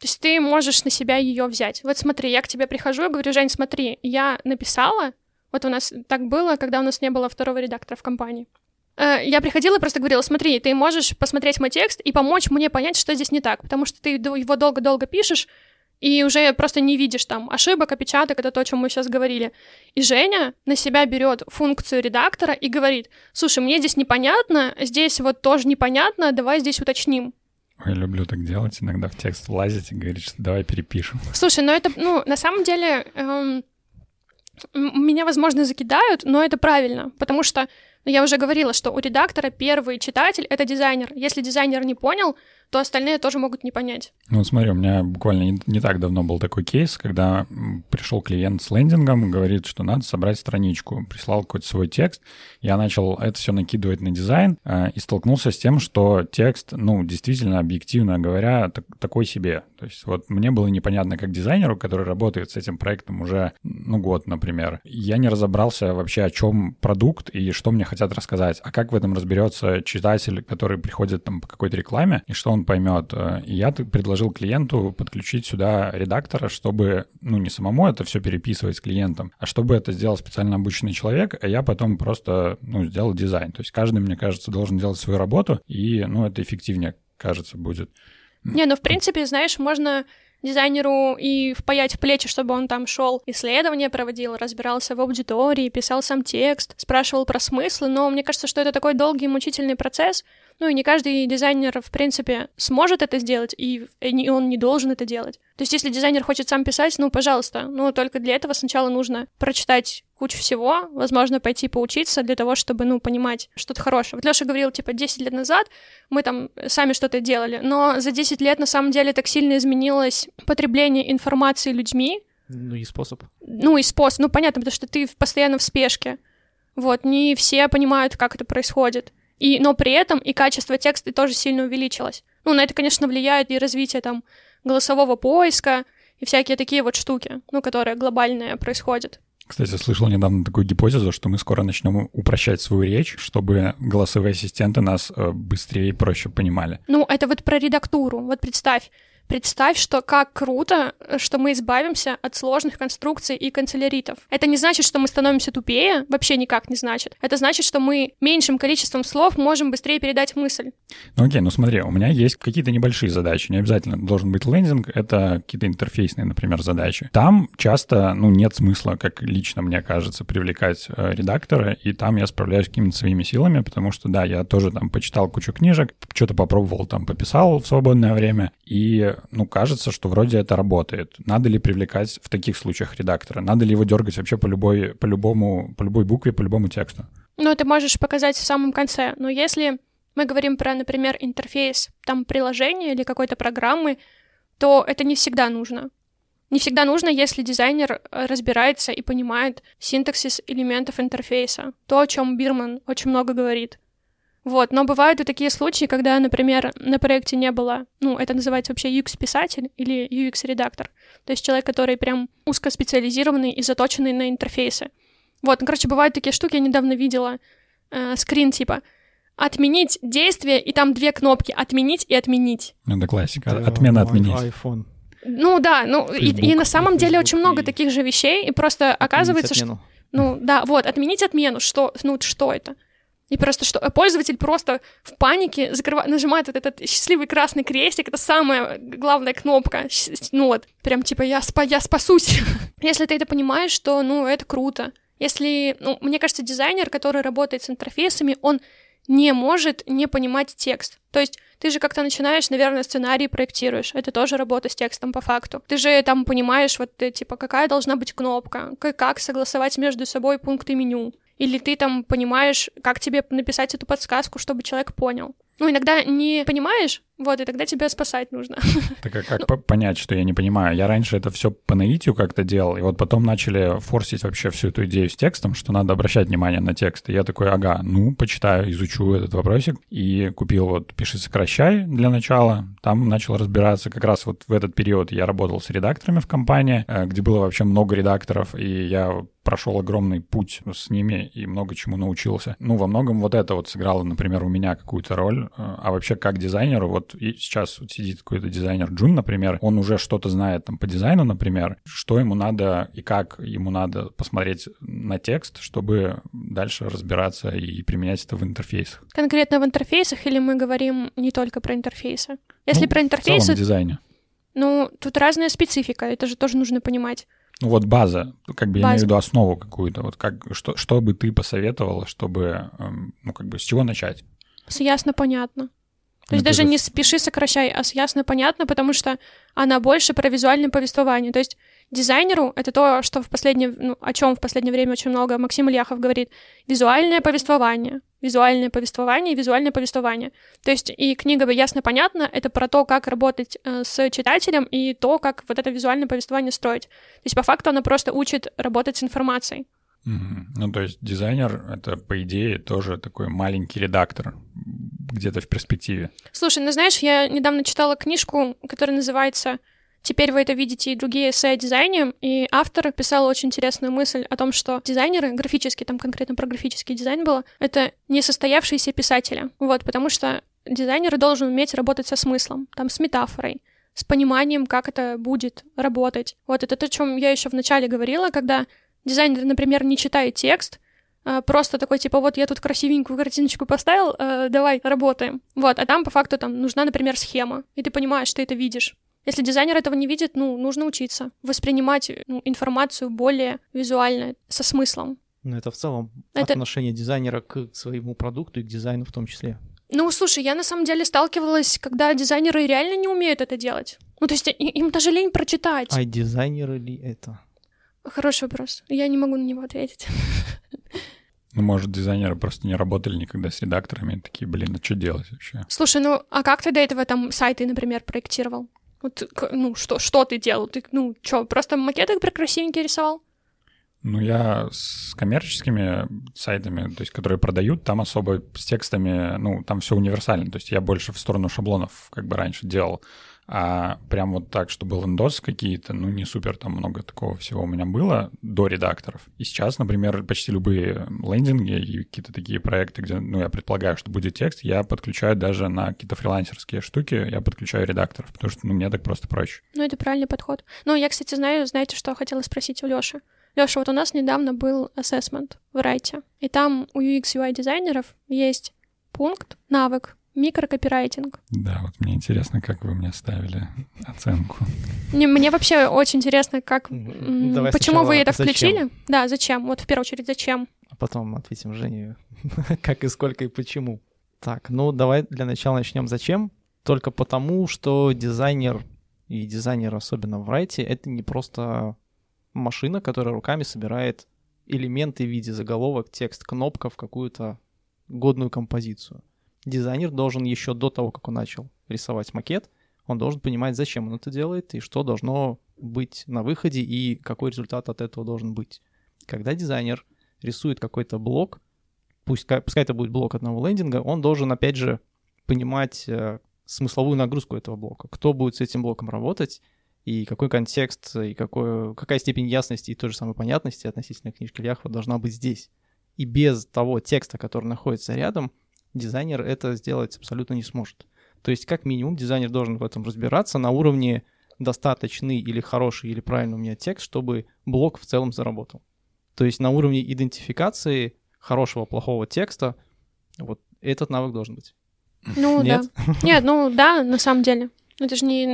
То есть ты можешь на себя ее взять. Вот смотри, я к тебе прихожу и говорю, Жень, смотри, я написала, вот у нас так было, когда у нас не было второго редактора в компании. Э, Я приходила и просто говорила, смотри, ты можешь посмотреть мой текст и помочь мне понять, что здесь не так, потому что ты его долго-долго пишешь, и уже просто не видишь там ошибок, опечаток, это то, о чем мы сейчас говорили. И Женя на себя берет функцию редактора и говорит, слушай, мне здесь непонятно, здесь вот тоже непонятно, давай здесь уточним. Я люблю так делать, иногда в текст влазить и говорить, что давай перепишем. Слушай, ну это, ну, на самом деле, эм, меня, возможно, закидают, но это правильно, потому что ну, я уже говорила, что у редактора первый читатель — это дизайнер. Если дизайнер не понял, то остальные тоже могут не понять. Ну, вот смотри, у меня буквально не, не так давно был такой кейс, когда пришел клиент с лендингом, говорит, что надо собрать страничку. Прислал какой-то свой текст. Я начал это все накидывать на дизайн э, и столкнулся с тем, что текст, ну, действительно, объективно говоря, так- такой себе. То есть вот мне было непонятно как дизайнеру, который работает с этим проектом уже, ну, год, например. Я не разобрался вообще, о чем продукт и что мне хотят рассказать. А как в этом разберется читатель, который приходит там по какой-то рекламе, и что он поймет. Э, я предложил клиенту подключить сюда редактора, чтобы, ну, не самому это все переписывать с клиентом, а чтобы это сделал специально обученный человек, а я потом просто, ну, сделал дизайн. То есть каждый, мне кажется, должен делать свою работу, и, ну, это эффективнее, кажется, будет. Не, ну, в принципе, знаешь, можно дизайнеру и впаять в плечи, чтобы он там шел исследования проводил, разбирался в аудитории, писал сам текст, спрашивал про смыслы, но мне кажется, что это такой долгий и мучительный процесс, ну и не каждый дизайнер, в принципе, сможет это сделать, и и он не должен это делать. То есть, если дизайнер хочет сам писать, ну, пожалуйста, но только для этого сначала нужно прочитать кучу всего, возможно, пойти поучиться для того, чтобы, ну, понимать что-то хорошее. Вот Лёша говорил, типа, 10 лет назад мы там сами что-то делали, но за 10 лет, на самом деле, так сильно изменилось потребление информации людьми, Ну и способ. ну, и способ, ну, понятно, потому что ты постоянно в спешке. Вот, не все понимают, как это происходит. И, но при этом и качество текста тоже сильно увеличилось. Ну, на это, конечно, влияет и развитие там голосового поиска и всякие такие вот штуки, ну, которые глобальные происходят. Кстати, слышал недавно такую гипотезу, что мы скоро начнем упрощать свою речь, чтобы голосовые ассистенты нас э, быстрее и проще понимали. Ну, это вот про редактуру. Вот представь, представь, что как круто, что мы избавимся от сложных конструкций и канцеляритов. Это не значит, что мы становимся тупее, вообще никак не значит. Это значит, что мы меньшим количеством слов можем быстрее передать мысль. Ну окей, ну смотри, у меня есть какие-то небольшие задачи, не обязательно должен быть лендинг, это какие-то интерфейсные, например, задачи. Там часто, ну, нет смысла, как лично мне кажется, привлекать э, редактора, и там я справляюсь какими-то своими силами, потому что, да, я тоже там почитал кучу книжек, что-то попробовал, там, пописал в свободное время, и, ну, кажется, что вроде это работает. Надо ли привлекать в таких случаях редактора? Надо ли его дергать вообще по любой, по любому, по любой букве, по любому тексту? Ну, ты можешь показать в самом конце. Но если мы говорим про, например, интерфейс там приложения или какой-то программы, то это не всегда нужно. Не всегда нужно, если дизайнер э, разбирается и понимает синтаксис элементов интерфейса. То, о чем Бирман очень много говорит. Вот, но бывают и такие случаи, когда, например, на проекте не было, ну, это называется вообще UX-писатель или UX-редактор. То есть человек, который прям узкоспециализированный и заточенный на интерфейсы. Вот, ну, короче, бывают такие штуки, я недавно видела э, скрин типа отменить действие, и там две кнопки отменить и отменить. Ну, это классика. Отмена отменить. iPhone. Ну да, ну и, Facebook. и на самом деле Facebook очень много и- таких же вещей, и просто оказывается, что... Ну да, вот, отменить отмену, что, ну что это? И просто что пользователь просто в панике закрыва- нажимает вот этот счастливый красный крестик, это самая главная кнопка, ну вот, прям типа я, спа- я спасусь. *laughs* Если ты это понимаешь, то, ну, это круто. Если, ну, мне кажется, дизайнер, который работает с интерфейсами, он не может не понимать текст. То есть ты же как-то начинаешь, наверное, сценарий проектируешь. Это тоже работа с текстом по факту. Ты же там понимаешь, вот, э, типа, какая должна быть кнопка, как согласовать между собой пункты меню. Или ты там понимаешь, как тебе написать эту подсказку, чтобы человек понял. Ну, иногда не понимаешь, вот, и тогда тебя спасать нужно. *laughs* Так а как по- понять, что я не понимаю? Я раньше это все по наитию как-то делал, и вот потом начали форсить вообще всю эту идею с текстом, что надо обращать внимание на текст. И я такой, ага, ну, почитаю, изучу этот вопросик. И купил вот «Пиши, сокращай» для начала. Там начал разбираться. Как раз вот в этот период я работал с редакторами в компании, э, где было вообще много редакторов, и я прошел огромный путь с ними и много чему научился. Ну, во многом вот это вот сыграло, например, у меня какую-то роль. Э, А вообще как дизайнеру, вот и сейчас вот сидит какой-то дизайнер Джун, например, он уже что-то знает там по дизайну, например, что ему надо и как ему надо посмотреть на текст, чтобы дальше разбираться и применять это в интерфейсах. Конкретно в интерфейсах или мы говорим не только про интерфейсы? Если Ну, про В целом интерфейсы, в дизайне. ну, тут разная специфика, это же тоже нужно понимать. Ну вот база, как бы я База. имею в виду основу какую-то, вот как, что, что бы ты посоветовала, чтобы, эм, ну как бы с чего начать? С ясно понятно. То Ну, есть это даже же не спеши сокращай, а ясно понятно, потому что она больше про визуальное повествование. То есть дизайнеру это то, что в последнее, ну, о чем в последнее время очень много Максим Ильяхов говорит. Визуальное повествование. Визуальное повествование и визуальное повествование. То есть и книга «Ясно понятно» — это про то, как работать э, с читателем и то, как вот это визуальное повествование строить. То есть по факту она просто учит работать с информацией. Мгм. Ну, то есть дизайнер — это, по идее, тоже такой маленький редактор где-то в перспективе. Слушай, ну знаешь, я недавно читала книжку, которая называется «Теперь вы это видите и другие эссе о дизайне», и автор писал очень интересную мысль о том, что дизайнеры, графический, там конкретно про графический дизайн было, это несостоявшиеся писатели, вот, потому что дизайнер должен уметь работать со смыслом, там, с метафорой, с пониманием, как это будет работать. Вот это то, о чем я еще вначале говорила, когда дизайнер, например, не читает текст, просто такой, типа, вот я тут красивенькую картиночку поставил, э, давай работаем. Вот, а там по факту там нужна, например, схема, и ты понимаешь, что ты это видишь. Если дизайнер этого не видит, ну, нужно учиться воспринимать ну, информацию более визуально, со смыслом. Ну, это в целом Это- отношение дизайнера к своему продукту и к дизайну в том числе. Ну, слушай, я на самом деле сталкивалась, когда дизайнеры реально не умеют это делать. Ну, то есть им даже лень прочитать. А дизайнеры ли это? Хороший вопрос. Я не могу на него ответить. *laughs* Ну, может, дизайнеры просто не работали никогда с редакторами, такие, блин, а что делать вообще? Слушай, ну, а как ты до этого там сайты, например, проектировал? Вот, ну, что, что ты делал? Ты, ну, что, просто макеты красивенькие рисовал? Ну, я с коммерческими сайтами, то есть, которые продают, там особо с текстами, ну, там все универсально. То есть я больше в сторону шаблонов, как бы раньше делал. А прям вот так, чтобы лендос какие-то, ну, не супер там много такого всего у меня было до редакторов. И сейчас, например, почти любые лендинги и какие-то такие проекты, где, ну, я предполагаю, что будет текст, я подключаю даже на какие-то фрилансерские штуки, я подключаю редакторов, потому что, ну, мне так просто проще. Ну, это правильный подход. Ну, я, кстати, знаю, знаете, что хотела спросить у Лёши? Лёша, вот у нас недавно был ассессмент в Райте, и там у UX UI дизайнеров есть пункт, навык, микрокопирайтинг. Да, вот мне интересно, как вы мне ставили оценку. Мне, мне вообще очень интересно, как, Давай почему вы сначала это зачем? включили? Да, зачем? Вот в первую очередь, зачем? А потом ответим Жене, *laughs* как и сколько и почему. Так, ну давай для начала начнем. Зачем? Только потому, что дизайнер и дизайнер, особенно в райте, это не просто машина, которая руками собирает элементы в виде заголовок, текст, кнопка в какую-то годную композицию. Дизайнер должен еще до того, как он начал рисовать макет, он должен понимать, зачем он это делает и что должно быть на выходе и какой результат от этого должен быть. Когда дизайнер рисует какой-то блок, пусть, пускай это будет блок одного лендинга, он должен, опять же, понимать э, смысловую нагрузку этого блока, кто будет с этим блоком работать, и какой контекст, и какой, какая степень ясности и той же самой понятности относительно книжки Ляхова должна быть здесь. И без того текста, который находится рядом, дизайнер это сделать абсолютно не сможет. То есть, как минимум, дизайнер должен в этом разбираться на уровне достаточный или хороший или правильный у меня текст, чтобы блок в целом заработал. То есть на уровне идентификации хорошего, плохого текста вот этот навык должен быть. Ну Нет? да. Нет, ну да, на самом деле. Это же не...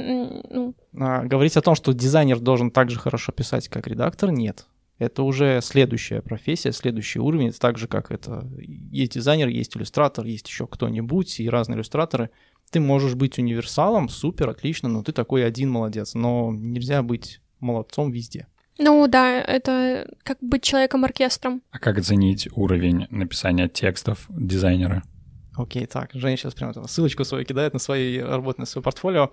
Ну... А, говорить о том, что дизайнер должен так же хорошо писать, как редактор, нет. Это уже следующая профессия, следующий уровень. Это так же, как это... Есть дизайнер, есть иллюстратор, есть еще кто-нибудь, и разные иллюстраторы. Ты можешь быть универсалом, супер, отлично, но ты такой один молодец. Но нельзя быть молодцом везде. Ну да, это как быть человеком-оркестром. А как оценить уровень написания текстов дизайнера? Окей, так, Женя сейчас прямо ссылочку свою кидает на свои работы, на свое портфолио.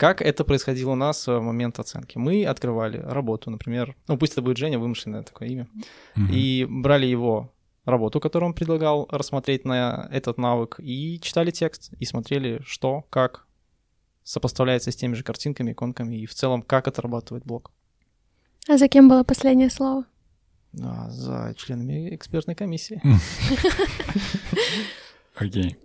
Как это происходило у нас в момент оценки? Мы открывали работу, например, ну пусть это будет Женя, вымышленное такое имя, mm-hmm. и брали его работу, которую он предлагал рассмотреть на этот навык, и читали текст, и смотрели, что, как сопоставляется с теми же картинками, иконками, и в целом, как отрабатывает блок. А за кем было последнее слово? А, за членами экспертной комиссии. *laughs* Окей.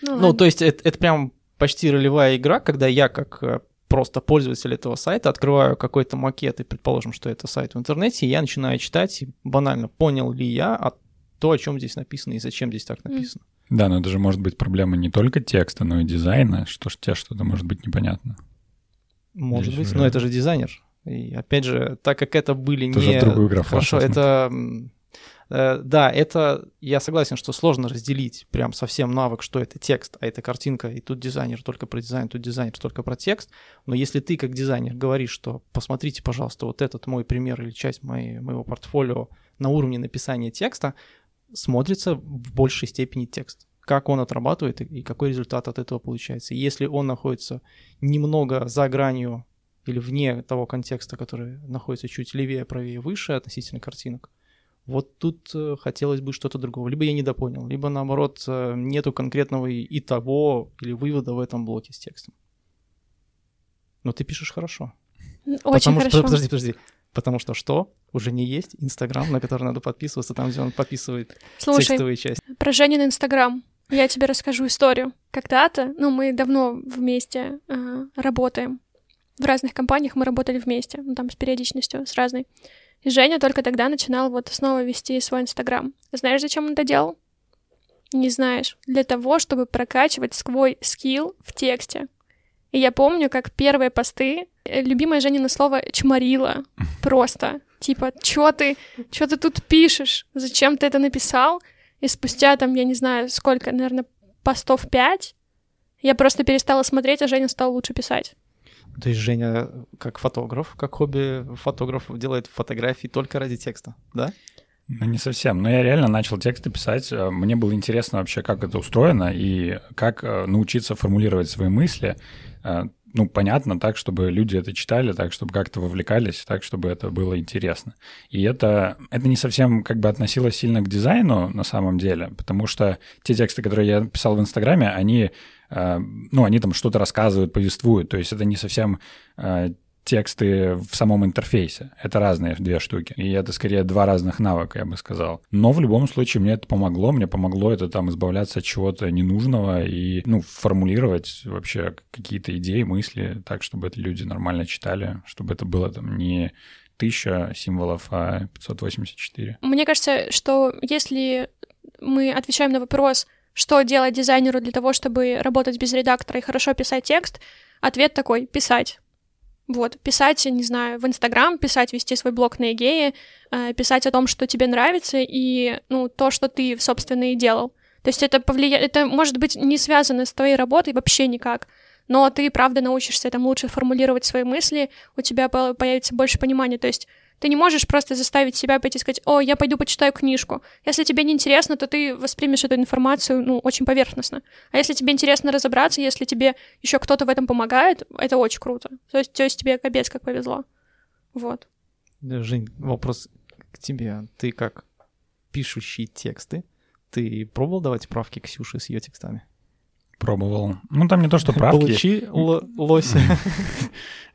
Ну, ну то есть это прям почти ролевая игра, когда я как э, просто пользователь этого сайта открываю какой-то макет и предположим, что это сайт в интернете, и я начинаю читать, и банально понял ли я а то, о чем здесь написано и зачем здесь так написано. Да, но это же может быть проблема не только текста, но и дизайна, что ж тебе что-то может быть непонятно. Может здесь быть, уже... но это же дизайнер. И опять же, так как это были Тоже не... в другую графу. Хорошо, это Э, да, это я согласен, что сложно разделить прям совсем навык, что это текст, а это картинка, и тут дизайнер только про дизайн, тут дизайнер только про текст. Но если ты как дизайнер говоришь, что посмотрите, пожалуйста, вот этот мой пример или часть моей, моего портфолио на уровне написания текста, смотрится в большей степени текст как он отрабатывает и какой результат от этого получается. если он находится немного за гранью или вне того контекста, который находится чуть левее, правее, выше относительно картинок, вот тут э, хотелось бы что-то другого. Либо я недопонял, либо наоборот э, нету конкретного и того или вывода в этом блоке с текстом. Но ты пишешь хорошо. Очень Потому хорошо. Что, подожди, подожди. Потому что что? Уже не есть Инстаграм, на который надо подписываться, там, где он подписывает Слушай, текстовые части. про Женин Инстаграм. Я тебе расскажу историю. Когда-то, ну, мы давно вместе э, работаем. В разных компаниях мы работали вместе, ну, там с периодичностью, с разной. И Женя только тогда начинал вот снова вести свой Инстаграм. Знаешь, зачем он это делал? Не знаешь. Для того, чтобы прокачивать свой скилл в тексте. И я помню, как первые посты, э, любимое Женина слово «чморила». *laughs* Просто. Типа, чё ты, чё ты тут пишешь? Зачем ты это написал? И спустя там, я не знаю, сколько, наверное, постов пять, я просто перестала смотреть, а Женя стал лучше писать. То есть Женя как фотограф, как хобби фотограф делает фотографии только ради текста, да? Ну, не совсем. Но я реально начал тексты писать. Э, мне было интересно вообще, как это устроено и как э, научиться формулировать свои мысли. Э, ну, понятно, так, чтобы люди это читали, так, чтобы как-то вовлекались, так, чтобы это было интересно. И это, это не совсем как бы относилось сильно к дизайну на самом деле, потому что те тексты, которые я писал в Инстаграме, они ну, они там что-то рассказывают, повествуют, то есть это не совсем э, тексты в самом интерфейсе. Это разные две штуки. И это скорее два разных навыка, я бы сказал. Но в любом случае мне это помогло. Мне помогло это там избавляться от чего-то ненужного и, ну, формулировать вообще какие-то идеи, мысли так, чтобы это люди нормально читали, чтобы это было там не тысяча символов, а 584. Мне кажется, что если мы отвечаем на вопрос, что делать дизайнеру для того, чтобы работать без редактора и хорошо писать текст? Ответ такой — писать. Вот, писать, не знаю, в Инстаграм, писать, вести свой блог на Эгее, э, писать о том, что тебе нравится, и, ну, то, что ты, собственно, и делал. То есть это повлияет, это может быть не связано с твоей работой вообще никак, но ты, правда, научишься там лучше формулировать свои мысли, у тебя появится больше понимания, то есть ты не можешь просто заставить себя пойти и сказать, о, я пойду почитаю книжку. Если тебе не интересно, то ты воспримешь эту информацию, ну, очень поверхностно. А если тебе интересно разобраться, если тебе еще кто-то в этом помогает, это очень круто. То есть, то есть тебе капец как повезло. Вот. Жень, вопрос к тебе. Ты как пишущий тексты, Ты пробовал давать правки Ксюше с ее текстами? Пробовал. Ну, там не то, что правки. Получи лося.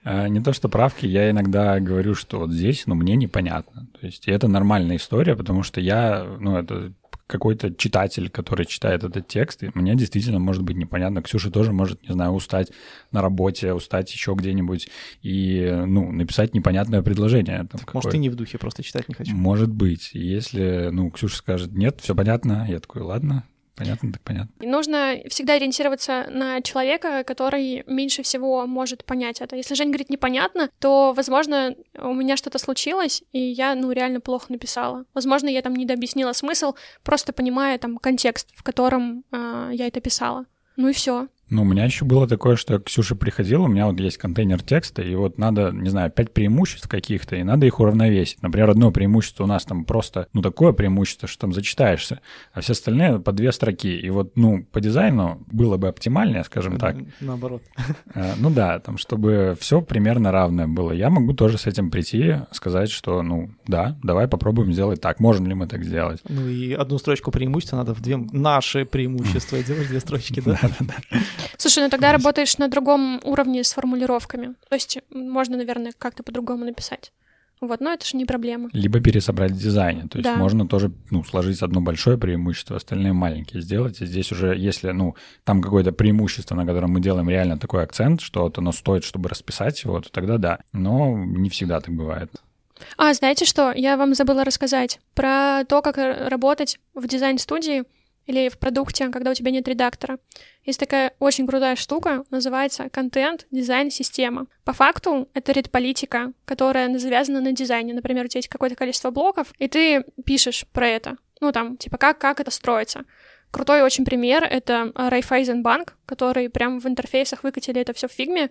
А, *laughs* не то, что правки, я иногда говорю, что вот здесь, ну, мне непонятно. То есть это нормальная история, потому что я, ну, это какой-то читатель, который читает этот текст, и мне действительно может быть непонятно. Ксюша тоже может, не знаю, устать на работе, устать еще где-нибудь и, ну, написать непонятное предложение. Там, может, ты не в духе, просто читать не хочу. Может быть. Если, ну, Ксюша скажет, нет, все понятно, я такой, ладно, Понятно, так понятно. И нужно всегда ориентироваться на человека, который меньше всего может понять это. Если Жень говорит непонятно, то, возможно, у меня что-то случилось, и я, ну, реально плохо написала. Возможно, я там не дообъяснила смысл, просто понимая там контекст, в котором э, я это писала. Ну и все. Ну, у меня еще было такое, что Ксюша приходила, у меня вот есть контейнер текста, и вот надо, не знаю, пять преимуществ каких-то, и надо их уравновесить. Например, одно преимущество у нас там просто, ну, такое преимущество, что там зачитаешься, а все остальные по две строки. И вот, ну, по дизайну было бы оптимальнее, скажем так. Наоборот. А, ну да, там, чтобы все примерно равное было. Я могу тоже с этим прийти, сказать, что, ну, да, давай попробуем сделать так. Можем ли мы так сделать? Ну и одну строчку преимущества надо в две... Наши преимущества делать две строчки, *laughs* да? Да-да-да. Слушай, ну тогда работаешь на другом уровне с формулировками. То есть можно, наверное, как-то по-другому написать. Вот, но это же не проблема. Либо пересобрать в дизайне. То есть да. можно тоже ну, сложить одно большое преимущество, остальные маленькие сделать. И здесь уже, если ну, там какое-то преимущество, на котором мы делаем реально такой акцент, что вот оно стоит, чтобы расписать его, то тогда да. Но не всегда так бывает. А, знаете что? Я вам забыла рассказать про то, как работать в дизайн-студии или в продукте, когда у тебя нет редактора. Есть такая очень крутая штука, называется контент, дизайн, система. По факту это редполитика, которая завязана на дизайне. Например, у тебя есть какое-то количество блоков, и ты пишешь про это. Ну, там, типа, как, как это строится. Крутой очень пример — это Райфайзенбанк, который прямо в интерфейсах выкатили это все в фигме.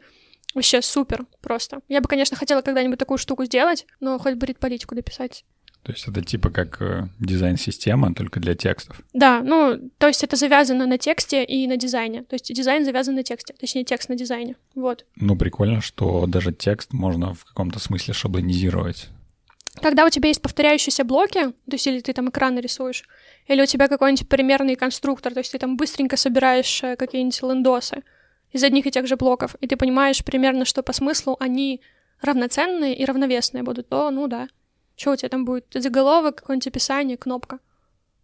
Вообще супер просто. Я бы, конечно, хотела когда-нибудь такую штуку сделать, но хоть бы редполитику дописать. То есть это типа как э, дизайн-система, только для текстов? Да, ну, то есть это завязано на тексте и на дизайне. То есть дизайн завязан на тексте, точнее, текст на дизайне. Вот. Ну, прикольно, что даже текст можно в каком-то смысле шаблонизировать. Когда у тебя есть повторяющиеся блоки, то есть или ты там экран рисуешь, или у тебя какой-нибудь примерный конструктор, то есть ты там быстренько собираешь э, какие-нибудь лендосы из одних и тех же блоков, и ты понимаешь примерно, что по смыслу они равноценные и равновесные будут, то ну да. Что у тебя там будет? Заголовок, какое-нибудь описание, кнопка.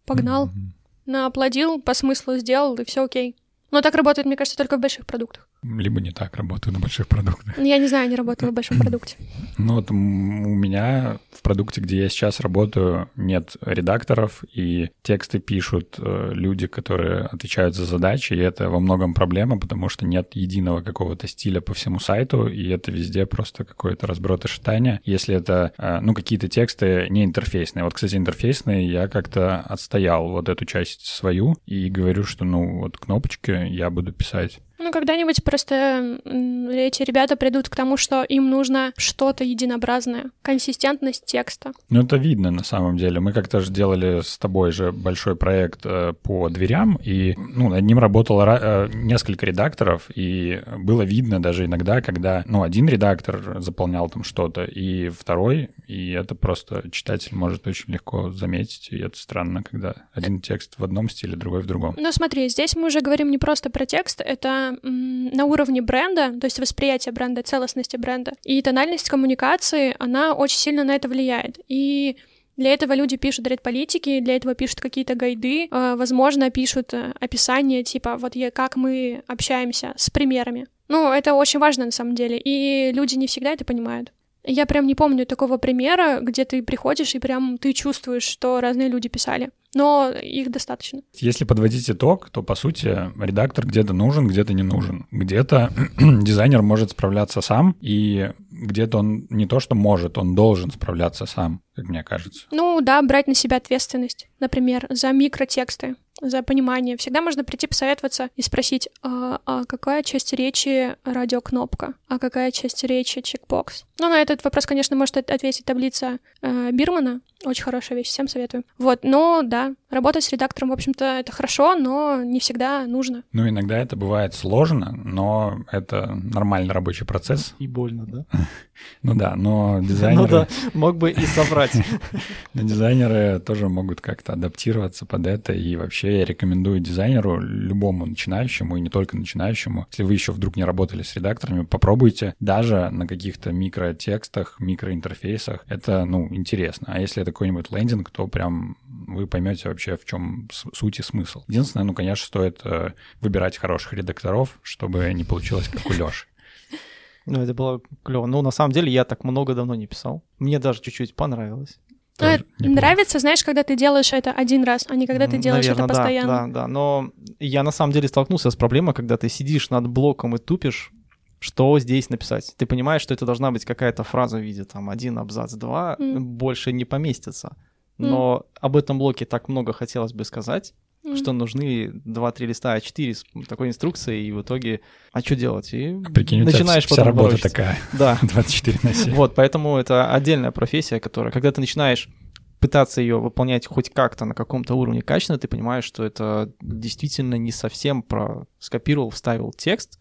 Погнал, mm-hmm. нааплодил, по смыслу сделал, и все окей. Но так работает, мне кажется, только в больших продуктах. Либо не так работаю на больших продуктах. Я не знаю, не работала в большом продукте. Ну вот у меня в продукте, где я сейчас работаю, нет редакторов, и тексты пишут э, люди, которые отвечают за задачи, и это во многом проблема, потому что нет единого какого-то стиля по всему сайту, и это везде просто какое-то разброд и шатание. Если это, э, ну, какие-то тексты не интерфейсные. Вот, кстати, интерфейсные я как-то отстоял вот эту часть свою и говорю, что, ну, вот кнопочки я буду писать ну, когда-нибудь просто эти ребята придут к тому, что им нужно что-то единообразное, консистентность текста. Ну, это видно на самом деле. Мы как-то же делали с тобой же большой проект э, по дверям, и ну, над ним работало э, несколько редакторов, и было видно даже иногда, когда ну, один редактор заполнял там что-то, и второй, и это просто читатель может очень легко заметить, и это странно, когда один текст в одном стиле, другой в другом. Ну, смотри, здесь мы уже говорим не просто про текст, это на, уровне бренда, то есть восприятие бренда, целостности бренда. И тональность коммуникации, она очень сильно на это влияет. И для этого люди пишут редполитики, для этого пишут какие-то гайды, э, возможно, пишут э, описание, типа, вот как мы общаемся с примерами. Ну, это очень важно на самом деле, и люди не всегда это понимают. Я прям не помню такого примера, где ты приходишь и прям ты чувствуешь, что разные люди писали но их достаточно. Если подводить итог, то, по сути, редактор где-то нужен, где-то не нужен. Где-то *clears throat* дизайнер может справляться сам, и где-то он не то что может, он должен справляться сам, как мне кажется. Ну да, брать на себя ответственность, например, за микротексты. За понимание. Всегда можно прийти посоветоваться и спросить, а, а какая часть речи радиокнопка, а какая часть речи чекбокс. Ну, на этот вопрос, конечно, может ответить таблица э, Бирмана. Очень хорошая вещь, всем советую. Вот, но да, работать с редактором, в общем-то, это хорошо, но не всегда нужно. Ну, иногда это бывает сложно, но это нормальный рабочий процесс. И больно, да? *laughs* Ну да, но *laughs* дизайнеры... Ну да, мог бы и соврать. *laughs* Дизайнеры тоже могут как-то адаптироваться под это, и вообще я рекомендую дизайнеру, любому начинающему, и не только начинающему, если вы еще вдруг не работали с редакторами, попробуйте даже на каких-то микротекстах, микроинтерфейсах. Это, ну, интересно. А если это какой-нибудь лендинг, то прям вы поймете вообще, в чем суть и смысл. Единственное, ну, конечно, стоит э, выбирать хороших редакторов, чтобы не получилось как у Леши. Ну, это было клево. Ну, на самом деле, я так много давно не писал. Мне даже чуть-чуть понравилось. Ну, нравится, знаешь, когда ты делаешь это один раз, а не когда ты делаешь Наверное, это постоянно. Да, да, да. Но я на самом деле столкнулся с проблемой, когда ты сидишь над блоком и тупишь, что здесь написать. Ты понимаешь, что это должна быть какая-то фраза в виде там один абзац, два, mm. больше не поместится. Но mm. об этом блоке так много хотелось бы сказать, mm. что нужны 2-3 листа А4 с такой инструкцией, и в итоге, а что делать? И а прикинь, начинаешь вся, вся работа ворочаться. такая. *laughs* Да. *laughs* 24 на 7. Вот, поэтому это отдельная профессия, которая, когда ты начинаешь пытаться ее выполнять хоть как-то на каком-то уровне качественно, ты понимаешь, что это действительно не совсем про скопировал, вставил текст,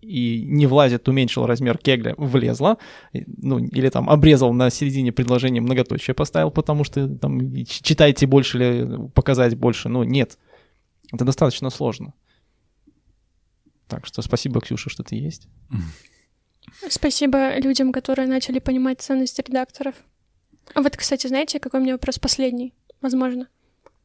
и не влазит, уменьшил размер кегля, влезла, ну, или там обрезал на середине предложения многоточие поставил, потому что там читайте больше или показать больше. Ну, нет. Это достаточно сложно. Так что спасибо, Ксюша, что ты есть. *laughs* Спасибо людям, которые начали понимать ценность редакторов. А вот, кстати, знаете, какой у меня вопрос последний, возможно.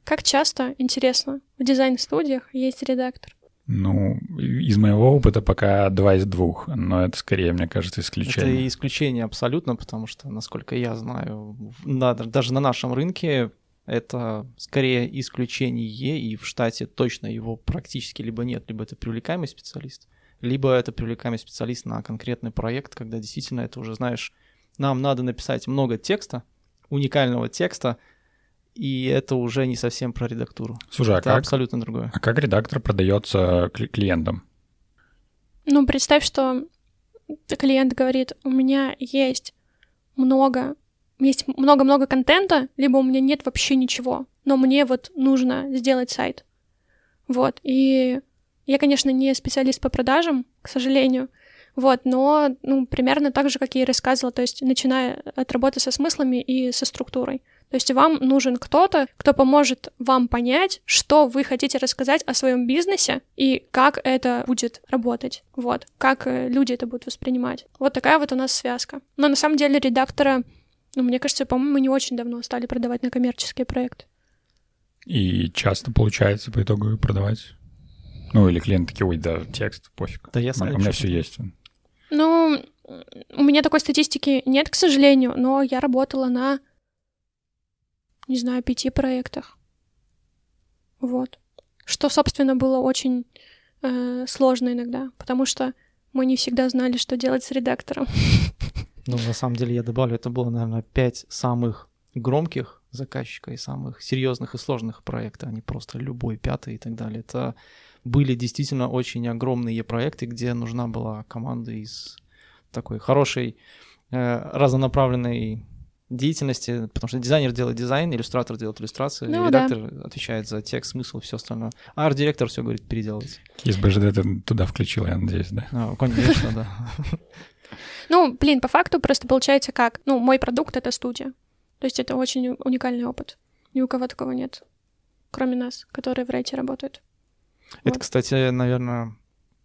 Как часто, интересно, в дизайн-студиях есть редактор? Ну, из моего опыта пока два из двух, но это скорее, мне кажется, исключение. Это исключение абсолютно, потому что, насколько я знаю, на, даже на нашем рынке это скорее исключение, и в штате точно его практически либо нет, либо это привлекаемый специалист, либо это привлекаемый специалист на конкретный проект, когда действительно это уже, знаешь, нам надо написать много текста, уникального текста, и это уже не совсем про редактуру. Слушай, а это как, абсолютно другое. А как редактор продается клиентам? Ну, представь, что клиент говорит, у меня есть много, есть много-много контента, либо у меня нет вообще ничего, но мне вот нужно сделать сайт. Вот, и я, конечно, не специалист по продажам, к сожалению, вот, но, ну, примерно так же, как я и рассказывала, то есть начиная от работы со смыслами и со структурой. То есть вам нужен кто-то, кто поможет вам понять, что вы хотите рассказать о своем бизнесе и как это будет работать. Вот, как э, люди это будут воспринимать. Вот такая вот у нас связка. Но на самом деле редактора, ну, мне кажется, по-моему, не очень давно стали продавать на коммерческие проекты. И часто получается по итогу продавать? Ну, или клиент такие, ой, да, текст, пофиг. Да я У меня все есть. Ну, у меня такой статистики нет, к сожалению, но я работала на не знаю, пяти проектах. Вот. Что, собственно, было очень э, сложно иногда, потому что мы не всегда знали, что делать с редактором. *laughs* Ну, на самом деле, я добавлю, это было, наверное, пять самых громких заказчика и самых серьезных и сложных проектов, а не просто любой пятый и так далее. Это были действительно очень огромные проекты, где нужна была команда из такой хорошей, э, разнонаправленной деятельности, потому что дизайнер делает дизайн, иллюстратор делает иллюстрации, ну, редактор да. отвечает за текст, смысл и все остальное. А арт-директор все говорит переделать. Из БЖД ты туда включил, я надеюсь, да? А, конечно, да. Ну, блин, по факту просто получается как? Ну, мой продукт — это студия. То есть это очень уникальный опыт. Ни у кого такого нет, кроме нас, которые в Рейте работают. Это, вот. кстати, наверное,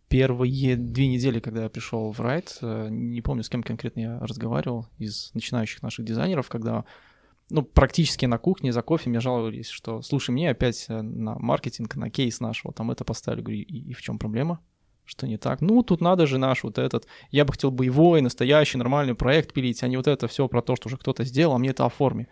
первые две недели, когда я пришел в Райт, э, не помню, с кем конкретно я разговаривал из начинающих наших дизайнеров, когда ну, практически на кухне за кофе мне жаловались, что, слушай, мне опять э, на маркетинг, на кейс нашего, там это поставили. Говорю, и, и в чем проблема? Что не так? Ну, тут надо же наш вот этот. Я бы хотел боевой, настоящий, нормальный проект пилить, а не вот это все про то, что уже кто-то сделал, а мне это оформи.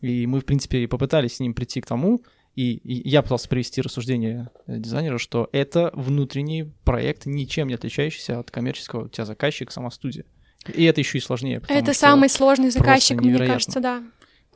И мы, в принципе, попытались с ним прийти к тому, и, я пытался привести рассуждение э, дизайнера, что это внутренний проект, ничем не отличающийся от коммерческого. У тебя заказчик, сама студия. И это еще и сложнее. Это самый сложный заказчик, мне кажется, да.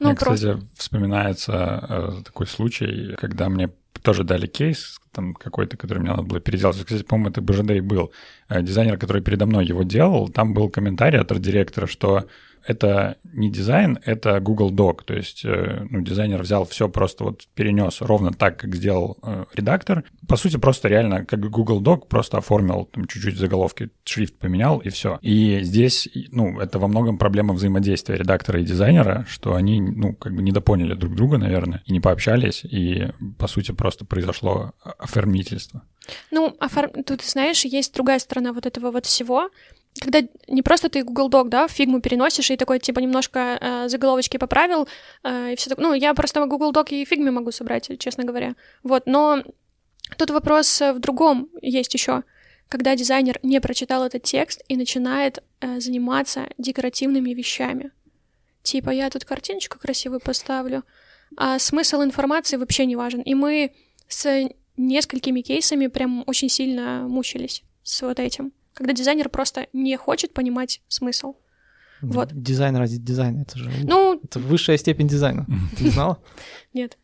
Ну, мне, просто... кстати, вспоминается э, такой случай, когда мне тоже дали кейс, там какой-то, который мне надо было переделать. Кстати, по-моему, это БЖД и был. Э, дизайнер, который передо мной его делал, там был комментарий от арт-директора, что это не дизайн, это Google Doc. То есть э, ну, дизайнер взял все просто вот перенес ровно так, как сделал э, редактор. По сути, просто реально как Google Doc просто оформил там чуть-чуть заголовки, шрифт поменял и все. И здесь, ну, это во многом проблема взаимодействия редактора и дизайнера, что они, ну, как бы недопоняли друг друга, наверное, и не пообщались, и, по сути, просто произошло оформительство. Ну, оформ... тут, знаешь, есть другая сторона вот этого вот всего когда не просто ты Google Doc, да, фигму переносишь и такой, типа, немножко э, заголовочки поправил, э, и все такое. Ну, я просто Google Doc и фигме могу собрать, честно говоря. Вот, но тут вопрос в другом есть еще. Когда дизайнер не прочитал этот текст и начинает э, заниматься декоративными вещами. Типа, я тут картиночку красивую поставлю, а смысл информации вообще не важен. И мы с несколькими кейсами прям очень сильно мучились с вот этим когда дизайнер просто не хочет понимать смысл. Вот. Дизайн ради дизайна, это же ну, это высшая степень дизайна. Ты не знала? *laughs* Нет.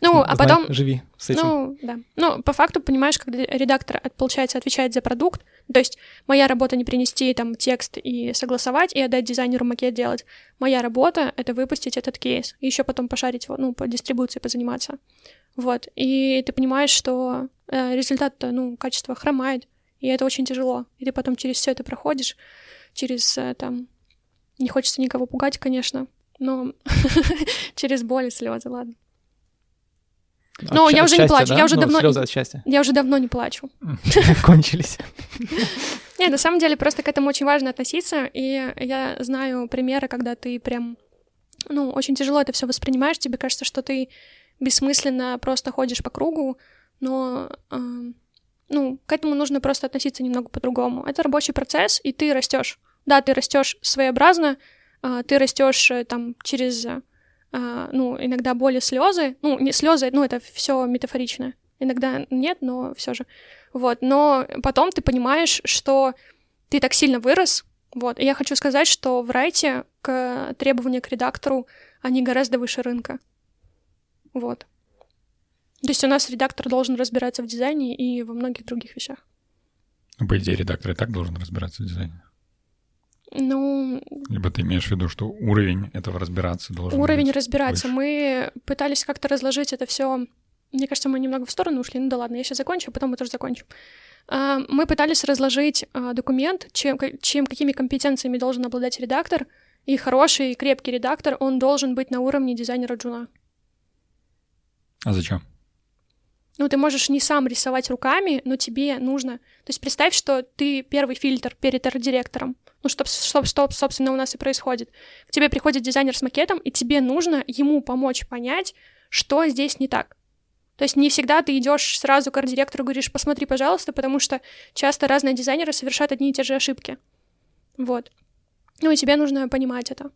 Ну, а потом... Живи с этим. Ну, да. Ну, по факту, понимаешь, когда редактор, получается, отвечает за продукт, то есть моя работа не принести там текст и согласовать, и отдать дизайнеру макет делать. Моя работа — это выпустить этот кейс, и еще потом пошарить его, ну, по дистрибуции позаниматься. Вот. И ты понимаешь, что э, результат-то, ну, качество хромает, и это очень тяжело. И ты потом через все это проходишь, через э, там... Не хочется никого пугать, конечно, но *laughs* через боль и слезы, ладно. Но я уже не плачу, я уже ну, давно... Слезы от счастья. Я уже давно не плачу. *laughs* Кончились. *laughs* Нет, на самом деле просто к этому очень важно относиться, и я знаю примеры, когда ты прям, ну, очень тяжело это все воспринимаешь, тебе кажется, что ты бессмысленно просто ходишь по кругу, но ну, к этому нужно просто относиться немного по-другому. Это рабочий процесс, и ты растешь. Да, ты растешь своеобразно, а, ты растешь э, там через, а, ну, иногда боли, слезы. Ну, не слезы, ну, это все метафорично. Иногда нет, но все же. Вот, но потом ты понимаешь, что ты так сильно вырос, вот. И я хочу сказать, что в райте к требования к редактору, они гораздо выше рынка. Вот. То есть у нас редактор должен разбираться в дизайне и во многих других вещах. По идее, редактор и так должен разбираться в дизайне. Ну... Либо ты имеешь в виду, что уровень этого разбираться должен Уровень быть разбираться. Выше. Мы пытались как-то разложить это все. Мне кажется, мы немного в сторону ушли. Ну да ладно, я сейчас закончу, а потом мы тоже закончим. А, мы пытались разложить а, документ, чем, чем, какими компетенциями должен обладать редактор. И хороший, крепкий редактор, он должен быть на уровне дизайнера джуна. А зачем? Ну, ты можешь не сам рисовать руками, но тебе нужно... То есть представь, что ты первый фильтр перед арт-директором. Ну, что, что, что, собственно, у нас и происходит. К тебе приходит дизайнер с макетом, и тебе нужно ему помочь понять, что здесь не так. То есть не всегда ты идешь сразу к арт-директору и говоришь, посмотри, пожалуйста, потому что часто разные дизайнеры совершают одни и те же ошибки. Вот. Ну и тебе нужно понимать это.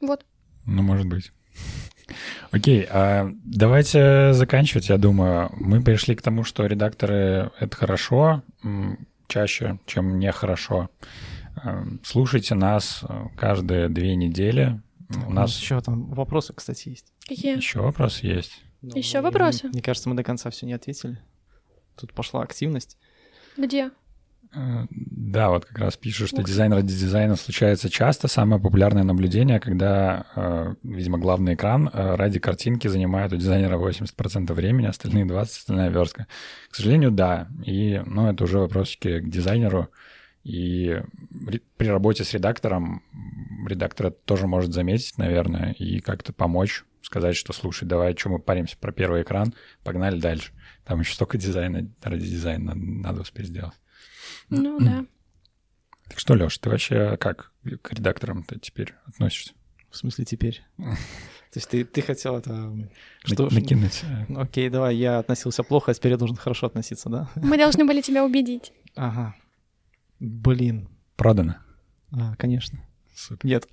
Вот. Ну, может быть. Окей, а давайте заканчивать, я думаю. Мы пришли к тому, что редакторы — это хорошо, чаще, чем нехорошо. А, слушайте нас каждые две недели. У нас еще там вопросы, кстати, есть. Какие? Еще вопросы есть. Ну, еще вопросы? Мне кажется, мы до конца все не ответили. Тут пошла активность. Где? Э, да, вот как раз пишут, что дизайн ради дизайна случается часто. Самое популярное наблюдение, когда, э, видимо, главный экран э, ради картинки занимает у дизайнера 80% времени, остальные 20% остальная верстка. К сожалению, да. И, ну, это уже вопросики к дизайнеру. И при работе с редактором редактор тоже может заметить, наверное, и как-то помочь, сказать, что, слушай, давай, что мы паримся про первый экран, погнали дальше. Там еще столько дизайна ради дизайна надо успеть сделать. Ну да. Так что, Леш, ты вообще как к редакторам-то теперь относишься? В смысле теперь? *laughs* То есть ты, ты хотел это... Что, Накинуть. Ну, окей, давай, я относился плохо, а теперь я должен хорошо относиться, да? Мы должны были тебя убедить. Ага. Блин. Продано? А, конечно. Супер. Нет.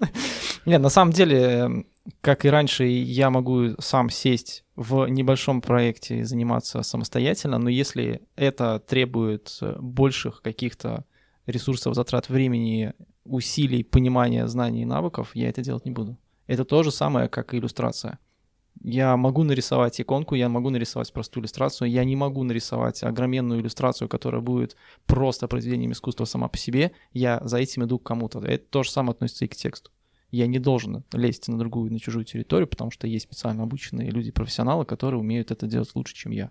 *laughs* Нет, на самом деле, как и раньше, я могу сам сесть в небольшом проекте и заниматься самостоятельно, но если это требует больших каких-то ресурсов, затрат времени, усилий, понимания, знаний и навыков, я это делать не буду. Это то же самое, как и иллюстрация. Я могу нарисовать иконку, я могу нарисовать простую иллюстрацию, я не могу нарисовать огроменную иллюстрацию, которая будет просто произведением искусства сама по себе. Я за этим иду к кому-то. Это то же самое относится и к тексту. Я не должен лезть на другую, на чужую территорию, потому что есть специально обученные люди-профессионалы, которые умеют это делать лучше, чем я.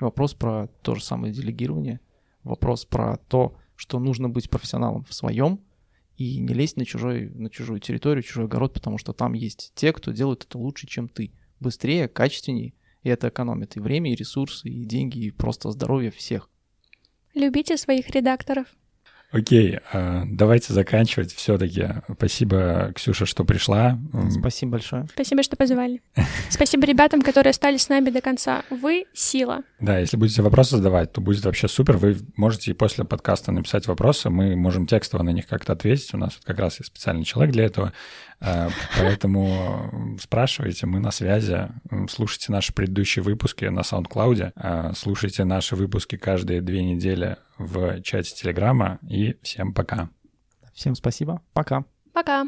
Вопрос про то же самое делегирование, вопрос про то, что нужно быть профессионалом в своем, и не лезть на, чужой, на чужую территорию, чужой огород, потому что там есть те, кто делает это лучше, чем ты. Быстрее, качественнее, и это экономит и время, и ресурсы, и деньги, и просто здоровье всех. Любите своих редакторов. Окей, а, давайте заканчивать все-таки. Спасибо, Ксюша, что пришла. Спасибо большое. Спасибо, что позвали. Спасибо ребятам, которые остались с нами до конца. Вы — сила. Да, если будете вопросы задавать, то будет вообще супер. Вы можете после подкаста написать вопросы, мы можем текстово на них как-то ответить. У нас как раз есть специальный человек для этого. А, поэтому спрашивайте, мы на связи. Слушайте наши предыдущие выпуски на SoundCloud. А, слушайте наши выпуски каждые две недели в чате Телеграма. И всем пока. Всем спасибо. Пока. Пока.